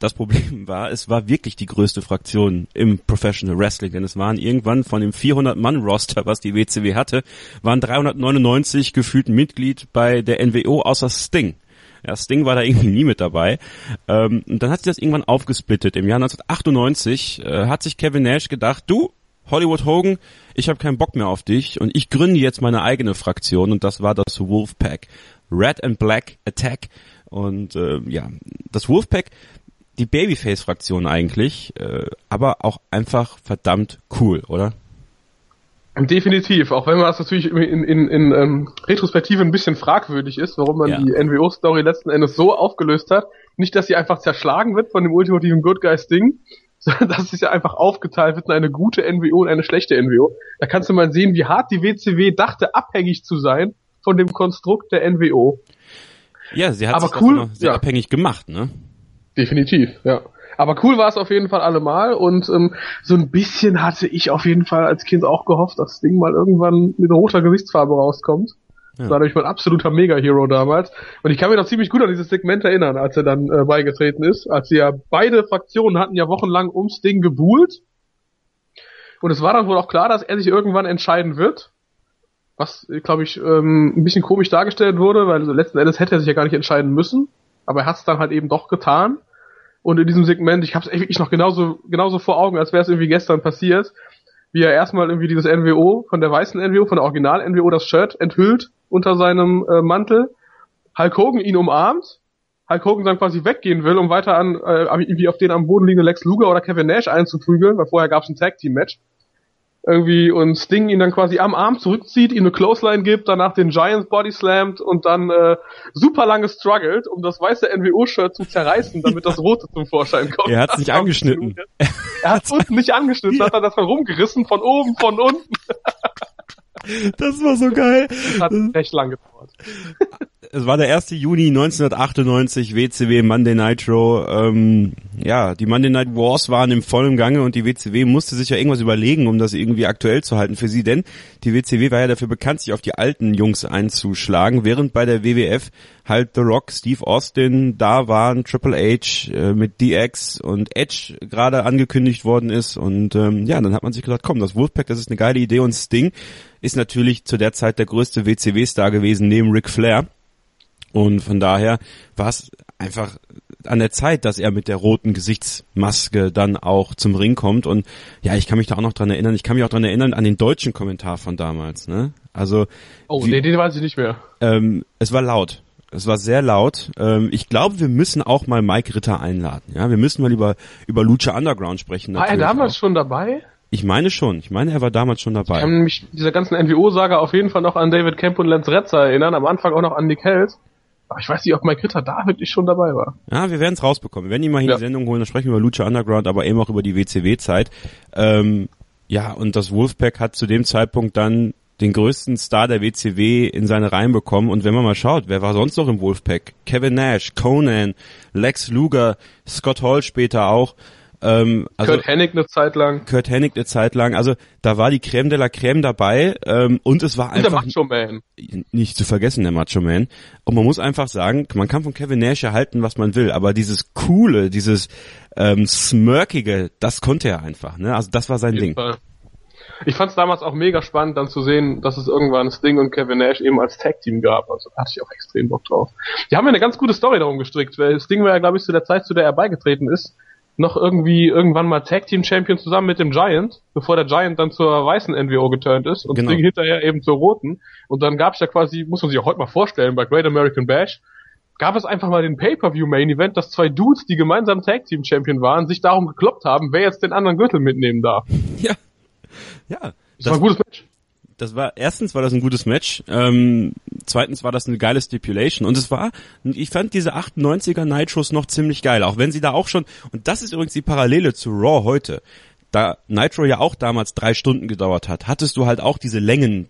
Das Problem war, es war wirklich die größte Fraktion im Professional Wrestling, denn es waren irgendwann von dem 400-Mann-Roster, was die WCW hatte, waren 399 gefühlt Mitglied bei der NWO außer Sting. Ja, Sting war da irgendwie nie mit dabei. Ähm, und dann hat sich das irgendwann aufgesplittet. Im Jahr 1998 äh, hat sich Kevin Nash gedacht, du, Hollywood Hogan, ich habe keinen Bock mehr auf dich und ich gründe jetzt meine eigene Fraktion und das war das Wolfpack. Red and Black Attack. Und äh, ja, das Wolfpack, die Babyface-Fraktion eigentlich, äh, aber auch einfach verdammt cool, oder? Definitiv, auch wenn man das natürlich in, in, in, in ähm, Retrospektive ein bisschen fragwürdig ist, warum man Ja. die NWO-Story letzten Endes so aufgelöst hat. Nicht, dass sie einfach zerschlagen wird von dem ultimativen Good Guys Ding, sondern dass es ja einfach aufgeteilt wird in eine gute NWO und eine schlechte NWO. Da kannst du mal sehen, wie hart die WCW dachte, abhängig zu sein von dem Konstrukt der NWO. Ja, sie hat Aber sich cool, noch sehr ja. abhängig gemacht, ne? Definitiv, ja. Aber cool war es auf jeden Fall allemal und ähm, so ein bisschen hatte ich auf jeden Fall als Kind auch gehofft, dass das Ding mal irgendwann mit roter Gesichtsfarbe rauskommt. Das war nämlich mein absoluter Mega-Hero damals. Und ich kann mich noch ziemlich gut an dieses Segment erinnern, als er dann äh, beigetreten ist. Als sie ja beide Fraktionen hatten ja wochenlang ums Ding gebuhlt. Und es war dann wohl auch klar, dass er sich irgendwann entscheiden wird. Was, glaube ich, ähm, ein bisschen komisch dargestellt wurde, weil letzten Endes hätte er sich ja gar nicht entscheiden müssen. Aber er hat es dann halt eben doch getan. Und in diesem Segment, ich habe es wirklich noch genauso, genauso vor Augen, als wäre es irgendwie gestern passiert, wie er erstmal irgendwie dieses NWO von der weißen NWO, von der Original NWO das Shirt enthüllt unter seinem äh, Mantel, Hulk Hogan ihn umarmt, Hulk Hogan dann quasi weggehen will, um weiter an äh, irgendwie auf den am Boden liegenden Lex Luger oder Kevin Nash einzuprügeln, weil vorher gab es ein Tag Team Match. Irgendwie und Sting ihn dann quasi am Arm zurückzieht, ihm eine Clothesline gibt, danach den Giants Body slammt und dann äh, super lange struggelt, um das weiße NWO-Shirt zu zerreißen, damit das rote zum Vorschein kommt. Er hat's Das nicht angeschnitten. Er hat unten nicht angeschnitten, hat er das dann rumgerissen, von oben, von unten. Das war so geil. Hat recht lang gedauert. Es war der 1. Juni 1998, WCW Monday Nitro. Ähm, ja, die Monday Night Wars waren im vollen Gange und die WCW musste sich ja irgendwas überlegen, um das irgendwie aktuell zu halten für sie, denn die WCW war ja dafür bekannt, sich auf die alten Jungs einzuschlagen, während bei der WWF halt The Rock, Steve Austin da waren, Triple H äh, mit DX und Edge gerade angekündigt worden ist und ähm, ja, dann hat man sich gedacht, komm, das Wolfpack, das ist eine geile Idee und Sting ist natürlich zu der Zeit der größte WCW-Star gewesen neben Ric Flair. Und von daher war es einfach an der Zeit, dass er mit der roten Gesichtsmaske dann auch zum Ring kommt. Und ja, ich kann mich da auch noch dran erinnern. Ich kann mich auch dran erinnern an den deutschen Kommentar von damals. Ne? Also Oh, Wie- nee, den weiß ich nicht mehr. ähm, es war laut. Es war sehr laut. Ähm, ich glaube, wir müssen auch mal Mike Ritter einladen. Ja, wir müssen mal über über Lucha Underground sprechen. War er damals auch. schon dabei? Ich meine schon. Ich meine, er war damals schon Ich dabei. kann mich dieser ganzen NWO-Saga auf jeden Fall noch an David Kemp und Lance Retzer erinnern, am Anfang auch noch an Nick Held. Aber ich weiß nicht, ob Mike Ritter da wirklich schon dabei war. Ja, wir werden es rausbekommen. Wir werden ihn mal hier Ja. in die Sendung holen, dann sprechen wir über Lucha Underground, aber eben auch über die WCW-Zeit. Ähm, Ja, und das Wolfpack hat zu dem Zeitpunkt dann den größten Star der WCW in seine Reihen bekommen. Und wenn man mal schaut, wer war sonst noch im Wolfpack? Kevin Nash, Conan, Lex Luger, Scott Hall später auch. Ähm, also Kurt Hennig eine Zeit lang. Kurt Hennig eine Zeit lang. Also da war die Creme de la Creme dabei ähm, und es war einfach der Macho Man. nicht zu vergessen der Macho Man. Und man muss einfach sagen, man kann von Kevin Nash erhalten, was man will, aber dieses coole, dieses ähm, smirkige, das konnte er einfach. Ne? Also das war sein Ding. Fall. Ich fand es damals auch mega spannend, dann zu sehen, dass es irgendwann Sting und Kevin Nash eben als Tag-Team gab. Also da hatte ich auch extrem Bock drauf. Die haben ja eine ganz gute Story darum gestrickt, weil Sting war ja, glaube ich, zu der Zeit, zu der er beigetreten ist, noch irgendwie irgendwann mal Tag Team Champion zusammen mit dem Giant, bevor der Giant dann zur weißen NWO geturnt ist und genau. Hinterher eben zur roten. Und dann gab es ja quasi, muss man sich auch heute mal vorstellen, bei Great American Bash, gab es einfach mal den Pay-Per-View Main Event, dass zwei Dudes, die gemeinsam Tag Team Champion waren, sich darum gekloppt haben, wer jetzt den anderen Gürtel mitnehmen darf. Ja. Ja. Das, das war ein gutes Match das war erstens war das ein gutes Match, ähm, zweitens war das eine geile Stipulation und es war, ich fand diese 98er Nitros noch ziemlich geil, auch wenn sie da auch schon und das ist übrigens die Parallele zu Raw heute. Da Nitro ja auch damals drei Stunden gedauert hat, hattest du halt auch diese Längen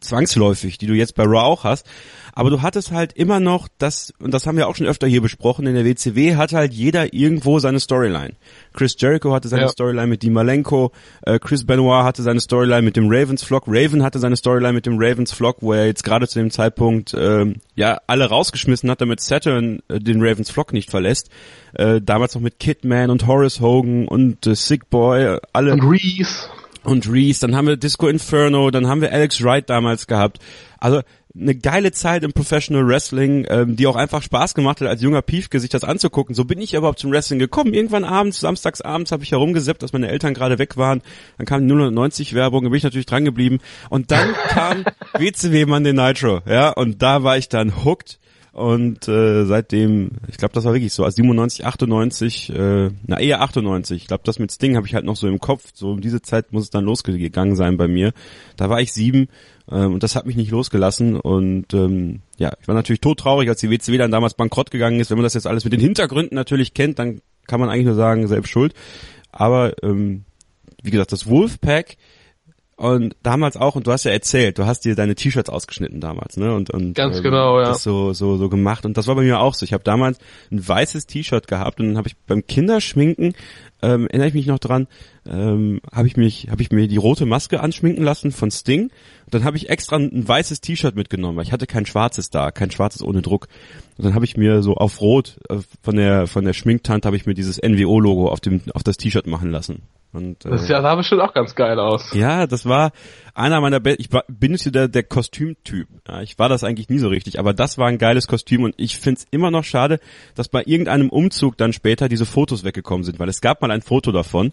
zwangsläufig, die du jetzt bei Raw auch hast. Aber du hattest halt immer noch das, und das haben wir auch schon öfter hier besprochen, in der WCW hatte halt jeder irgendwo seine Storyline. Chris Jericho hatte seine ja. Storyline mit Dean Malenko, äh, Chris Benoit hatte seine Storyline mit dem Ravens Flock, Raven hatte seine Storyline mit dem Ravens Flock, wo er jetzt gerade zu dem Zeitpunkt ähm, ja alle rausgeschmissen hat, damit Saturn äh, den Ravens Flock nicht verlässt. Äh, damals noch mit Kidman und Horace Hogan und äh, Sick Boy, äh, alle. Und Reese und Reese, dann haben wir Disco Inferno, dann haben wir Alex Wright damals gehabt. Also eine geile Zeit im Professional Wrestling, ähm, die auch einfach Spaß gemacht hat, als junger Piefke sich das anzugucken. So bin ich überhaupt zum Wrestling gekommen. Irgendwann abends, samstags abends habe ich herumgesippt, dass meine Eltern gerade weg waren. Dann kam die 090 Werbung, da bin ich natürlich dran geblieben. Und dann kam WCW Monday Nitro, ja, und da war ich dann hooked und äh, seitdem, ich glaube, das war wirklich so, als 97, 98, äh, na eher 98. Ich glaube, das mit Sting habe ich halt noch so im Kopf. So um diese Zeit muss es dann losgegangen sein bei mir. Da war ich sieben äh, und das hat mich nicht losgelassen. Und ähm, ja, ich war natürlich todtraurig, als die WCW dann damals bankrott gegangen ist. Wenn man das jetzt alles mit den Hintergründen natürlich kennt, dann kann man eigentlich nur sagen, selbst schuld. Aber ähm, wie gesagt, das Wolfpack und damals auch, und du hast ja erzählt, du hast dir deine T-Shirts ausgeschnitten damals, ne? Und, und ganz ähm, genau, ja. Das so, so, so gemacht. Und das war bei mir auch so. Ich habe damals ein weißes T-Shirt gehabt und dann habe ich beim Kinderschminken, ähm, erinnere ich mich noch dran, ähm, habe ich mich, habe ich mir die rote Maske anschminken lassen von Sting. Und dann habe ich extra ein weißes T-Shirt mitgenommen, weil ich hatte kein schwarzes da, kein schwarzes ohne Druck. Und dann habe ich mir so auf Rot äh, von der von der Schminktante habe ich mir dieses NWO-Logo auf dem auf das T-Shirt machen lassen. Und, äh, das sah bestimmt auch ganz geil aus. Ja, das war einer meiner Be ich war, bin nicht der, der Kostümtyp. Ja, ich war das eigentlich nie so richtig, aber das war ein geiles Kostüm und ich find's immer noch schade, dass bei irgendeinem Umzug dann später diese Fotos weggekommen sind, weil es gab mal ein Foto davon.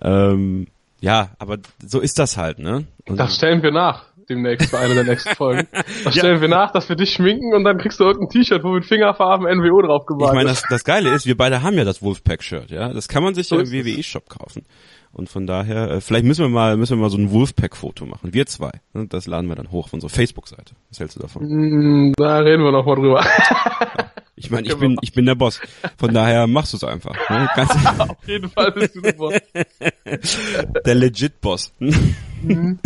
Ähm, ja, aber so ist das halt, ne? Und das stellen wir nach demnächst bei einer der nächsten Folgen. Das stellen ja. wir nach, dass wir dich schminken und dann kriegst du irgendein T-Shirt, wo mit Fingerfarben NWO drauf gemalt Ich meine, das, das Geile ist, wir beide haben ja das Wolfpack-Shirt, ja. Das kann man sich so ja im WWE-Shop kaufen. Und von daher, äh, vielleicht müssen wir mal, müssen wir mal so ein Wolfpack-Foto machen. Wir zwei. Ne? Das laden wir dann hoch auf unsere Facebook-Seite. Was hältst du davon? Mm, da reden wir noch mal drüber. Ich meine, ich bin, ich bin der Boss. Von daher machst du es einfach. Ne? Ganz auf jeden Fall bist du der Boss. Der legit Boss. Mhm.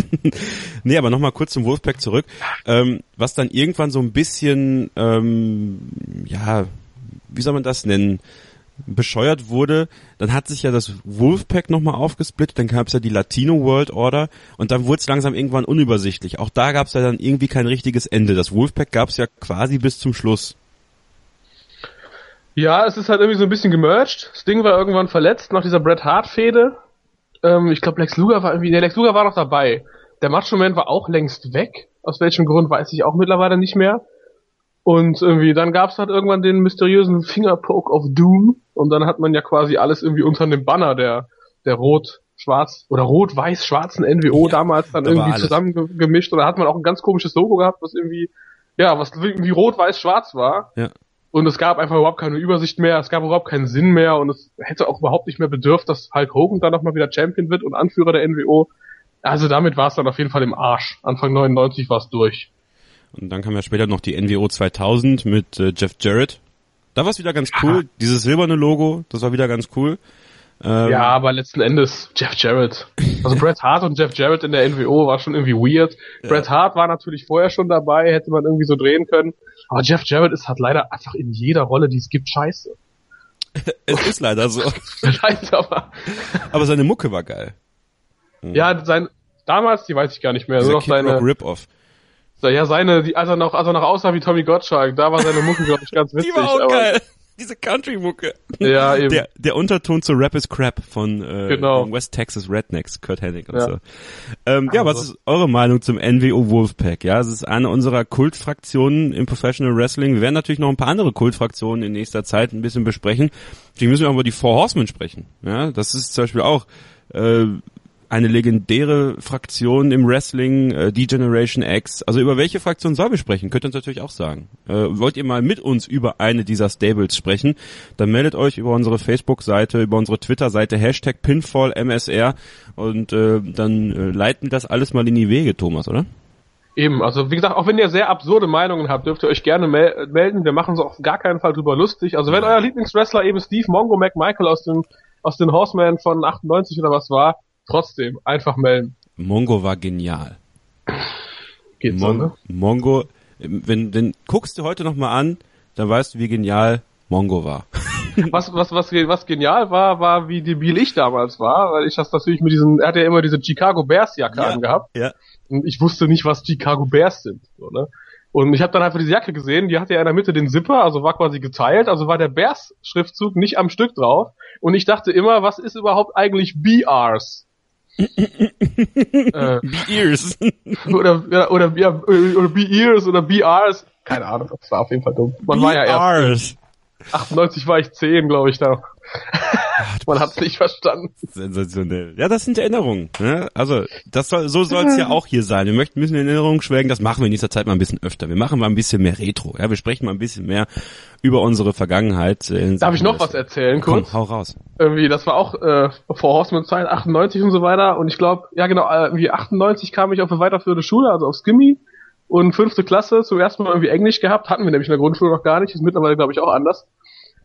nee, aber nochmal kurz zum Wolfpack zurück. Ähm, was dann irgendwann so ein bisschen, ähm, ja, wie soll man das nennen? Bescheuert wurde, dann hat sich ja das Wolfpack nochmal aufgesplittet, dann gab es ja die Latino World Order und dann wurde es langsam irgendwann unübersichtlich. Auch da gab es ja dann irgendwie kein richtiges Ende. Das Wolfpack gab es ja quasi bis zum Schluss. Ja, es ist halt irgendwie so ein bisschen gemerged. Sting war irgendwann verletzt nach dieser Bret Hart Fehde. Ähm, ich glaube Lex Luger war irgendwie, der Lex Luger war noch dabei. Der Macho Man war auch längst weg. Aus welchem Grund weiß ich auch mittlerweile nicht mehr. Und irgendwie, dann gab's halt irgendwann den mysteriösen Fingerpoke of Doom. Und dann hat man ja quasi alles irgendwie unter dem Banner der, der rot-schwarz oder rot-weiß-schwarzen NWO ja, damals dann da irgendwie zusammengemischt. Und da hat man auch ein ganz komisches Logo gehabt, was irgendwie, ja, was irgendwie rot-weiß-schwarz war. Ja. Und es gab einfach überhaupt keine Übersicht mehr, es gab überhaupt keinen Sinn mehr und es hätte auch überhaupt nicht mehr bedürft, dass Hulk Hogan dann nochmal wieder Champion wird und Anführer der NWO. Also damit war es dann auf jeden Fall im Arsch. Anfang 99 war es durch. Und dann kam ja später noch die NWO 2000 mit äh, Jeff Jarrett. Da war es wieder ganz cool. Dieses silberne Logo, das war wieder ganz cool. Ähm, Ja, aber letzten Endes Jeff Jarrett. Also Bret Hart und Jeff Jarrett in der NWO war schon irgendwie weird. Bret Hart war natürlich vorher schon dabei, hätte man irgendwie so drehen können. Aber Jeff Jarrett ist halt leider einfach in jeder Rolle, die es gibt, scheiße. Es ist leider so. Scheiße, aber Aber seine Mucke war geil. ja, sein damals, die weiß ich gar nicht mehr, nur noch Rock seine, Rip-Off. Ja seine, die, als er noch, als er noch aussah wie Tommy Gottschalk, da war seine Mucke glaube ich ganz Die witzig. war auch aber, geil. Diese Country-Mucke. Ja, eben. Der, der Unterton zu Rap is Crap von äh, Genau. West Texas Rednecks, Kurt Hennig und Ja. so. Ähm, ja, was Also. ist eure Meinung zum NWO Wolfpack? Ja, es ist eine unserer Kultfraktionen im Professional Wrestling. Wir werden natürlich noch ein paar andere Kultfraktionen in nächster Zeit ein bisschen besprechen. Die müssen wir aber über die Four Horsemen sprechen. Ja, das ist zum Beispiel auch äh, eine legendäre Fraktion im Wrestling, äh, die Generation X. Also über welche Fraktion sollen wir sprechen? Könnt ihr uns natürlich auch sagen. Äh, wollt ihr mal mit uns über eine dieser Stables sprechen? Dann meldet euch über unsere Facebook-Seite, über unsere Twitter-Seite, Hashtag PinfallMSR und äh, dann äh, leiten das alles mal in die Wege, Thomas, oder? Eben, also wie gesagt, auch wenn ihr sehr absurde Meinungen habt, dürft ihr euch gerne mel melden. Wir machen uns auf gar keinen Fall drüber lustig. Also wenn euer Lieblingswrestler eben Steve Mongo McMichael aus dem aus den Horsemen von 98 oder was war, trotzdem einfach melden. Mongo war genial. Geht so, Mon ne? Mongo, wenn, wenn guckst du heute noch mal an, dann weißt du, wie genial Mongo war. Was, was, was, was genial war, war, wie debil ich damals war, weil ich das natürlich mit diesen, er hat ja immer diese Chicago Bears Jacke angehabt. Ja. Und ich wusste nicht, was Chicago Bears sind. So, ne? Und ich habe dann einfach diese Jacke gesehen, die hatte ja in der Mitte den Zipper, also war quasi geteilt, also war der Bears-Schriftzug nicht am Stück drauf. Und ich dachte immer, was ist überhaupt eigentlich BRs? Äh, Ears. oder, ja, oder, ja, oder B-Ears oder BRs. Keine Ahnung, das war auf jeden Fall dumm. Man war ja erst, Ears. 98 war ich 10, glaube ich, da. Man hat's nicht verstanden. Sensationell. Ja, das sind Erinnerungen. Ne? Also das soll, so soll es ja auch hier sein. Wir möchten ein bisschen in Erinnerung schwelgen. Das machen wir in nächster Zeit mal ein bisschen öfter. Wir machen mal ein bisschen mehr Retro. Ja, wir sprechen mal ein bisschen mehr über unsere Vergangenheit. äh, Darf ich noch was erzählen, Komm, kurz? hau raus. irgendwie, das war auch äh, vor Horseman Zeit, 98 und so weiter. Und ich glaube, ja genau, äh, irgendwie 98 kam ich auf eine weiterführende Schule, also auf Skimmy. Und fünfte Klasse zum ersten Mal irgendwie Englisch gehabt, hatten wir nämlich in der Grundschule noch gar nicht, ist mittlerweile glaube ich auch anders.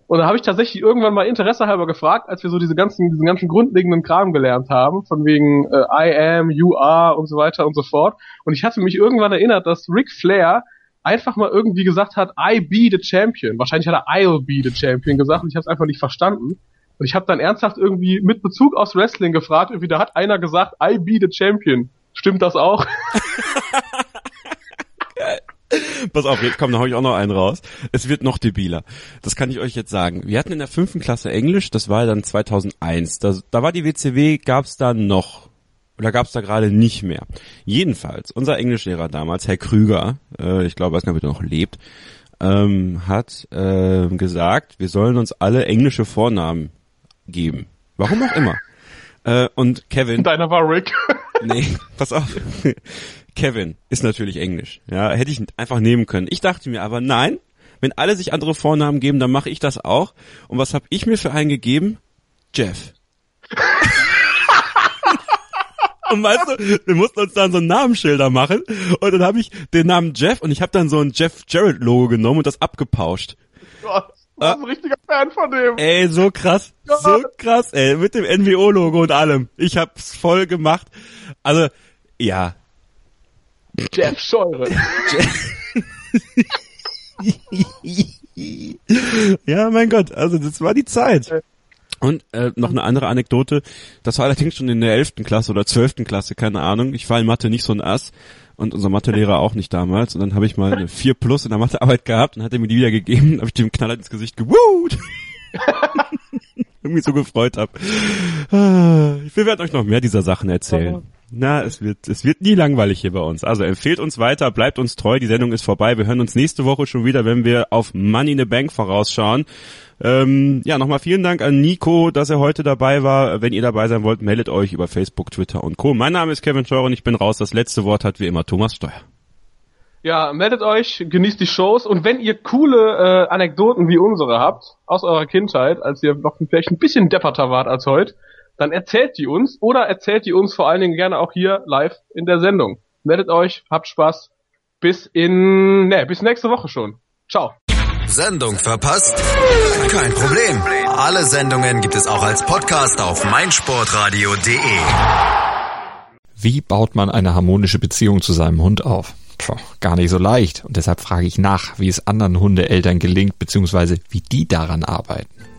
Und da habe ich tatsächlich irgendwann mal Interesse halber gefragt, als wir so diese ganzen, diesen ganzen grundlegenden Kram gelernt haben, von wegen äh, I am, you are und so weiter und so fort. Und ich hatte mich irgendwann erinnert, dass Ric Flair einfach mal irgendwie gesagt hat, I be the champion. Wahrscheinlich hat er I'll be the champion gesagt und ich habe es einfach nicht verstanden. Und ich habe dann ernsthaft irgendwie mit Bezug aufs Wrestling gefragt, irgendwie da hat einer gesagt, I be the champion. Stimmt das auch? Pass auf, jetzt kommt, da hau ich auch noch einen raus. Es wird noch debiler. Das kann ich euch jetzt sagen. Wir hatten in der fünften Klasse Englisch, das war dann 2001. Da, da war die WCW, gab's da noch. Oder gab's da gerade nicht mehr. Jedenfalls, unser Englischlehrer damals, Herr Krüger, äh, ich glaube, weiß nicht, ob er noch lebt, ähm, hat äh, gesagt, wir sollen uns alle englische Vornamen geben. Warum auch immer. Äh, und Kevin, Deiner war Rick. Nee, pass auf. Kevin ist natürlich Englisch. Ja, hätte ich einfach nehmen können. Ich dachte mir aber, nein, wenn alle sich andere Vornamen geben, dann mache ich das auch. Und was habe ich mir für einen gegeben? Jeff. Und weißt du, wir mussten uns dann so Namensschilder machen und dann habe ich den Namen Jeff und ich habe dann so ein Jeff Jarrett Logo genommen und das abgepauscht. Gott, du warst ein richtiger Fan von dem. Ey, so krass, so krass, ey, mit dem NWO-Logo und allem. Ich hab's voll gemacht. Also, ja, Jeff Scheure. ja, mein Gott, also das war die Zeit. Und äh, noch eine andere Anekdote, das war allerdings schon in der 11. Klasse oder 12. Klasse, keine Ahnung. Ich war in Mathe nicht so ein Ass und unser Mathelehrer auch nicht damals. Und dann habe ich mal eine 4 plus in der Mathearbeit gehabt und hat er mir die wieder gegeben, habe ich dem Knaller ins Gesicht gewut. Irgendwie so gefreut hab. Ah, Wir werden euch noch mehr dieser Sachen erzählen. Na, es wird, es wird nie langweilig hier bei uns. Also empfehlt uns weiter, bleibt uns treu, die Sendung ist vorbei. Wir hören uns nächste Woche schon wieder, wenn wir auf Money in the Bank vorausschauen. Ähm, ja, nochmal vielen Dank an Nico, dass er heute dabei war. Wenn ihr dabei sein wollt, meldet euch über Facebook, Twitter und Co. Mein Name ist Kevin Scheuer und ich bin raus. Das letzte Wort hat wie immer Thomas Steuer. Ja, meldet euch, genießt die Shows und wenn ihr coole äh, Anekdoten wie unsere habt, aus eurer Kindheit, als ihr noch vielleicht ein bisschen depperter wart als heute, dann erzählt die uns oder erzählt die uns vor allen Dingen gerne auch hier live in der Sendung. Meldet euch, habt Spaß. Bis in, ne, bis nächste Woche schon. Ciao. Sendung verpasst? Kein Problem. Alle Sendungen gibt es auch als Podcast auf meinsportradio.de. Wie baut man eine harmonische Beziehung zu seinem Hund auf? Puh, gar nicht so leicht. Und deshalb frage ich nach, wie es anderen Hundeeltern gelingt, beziehungsweise wie die daran arbeiten.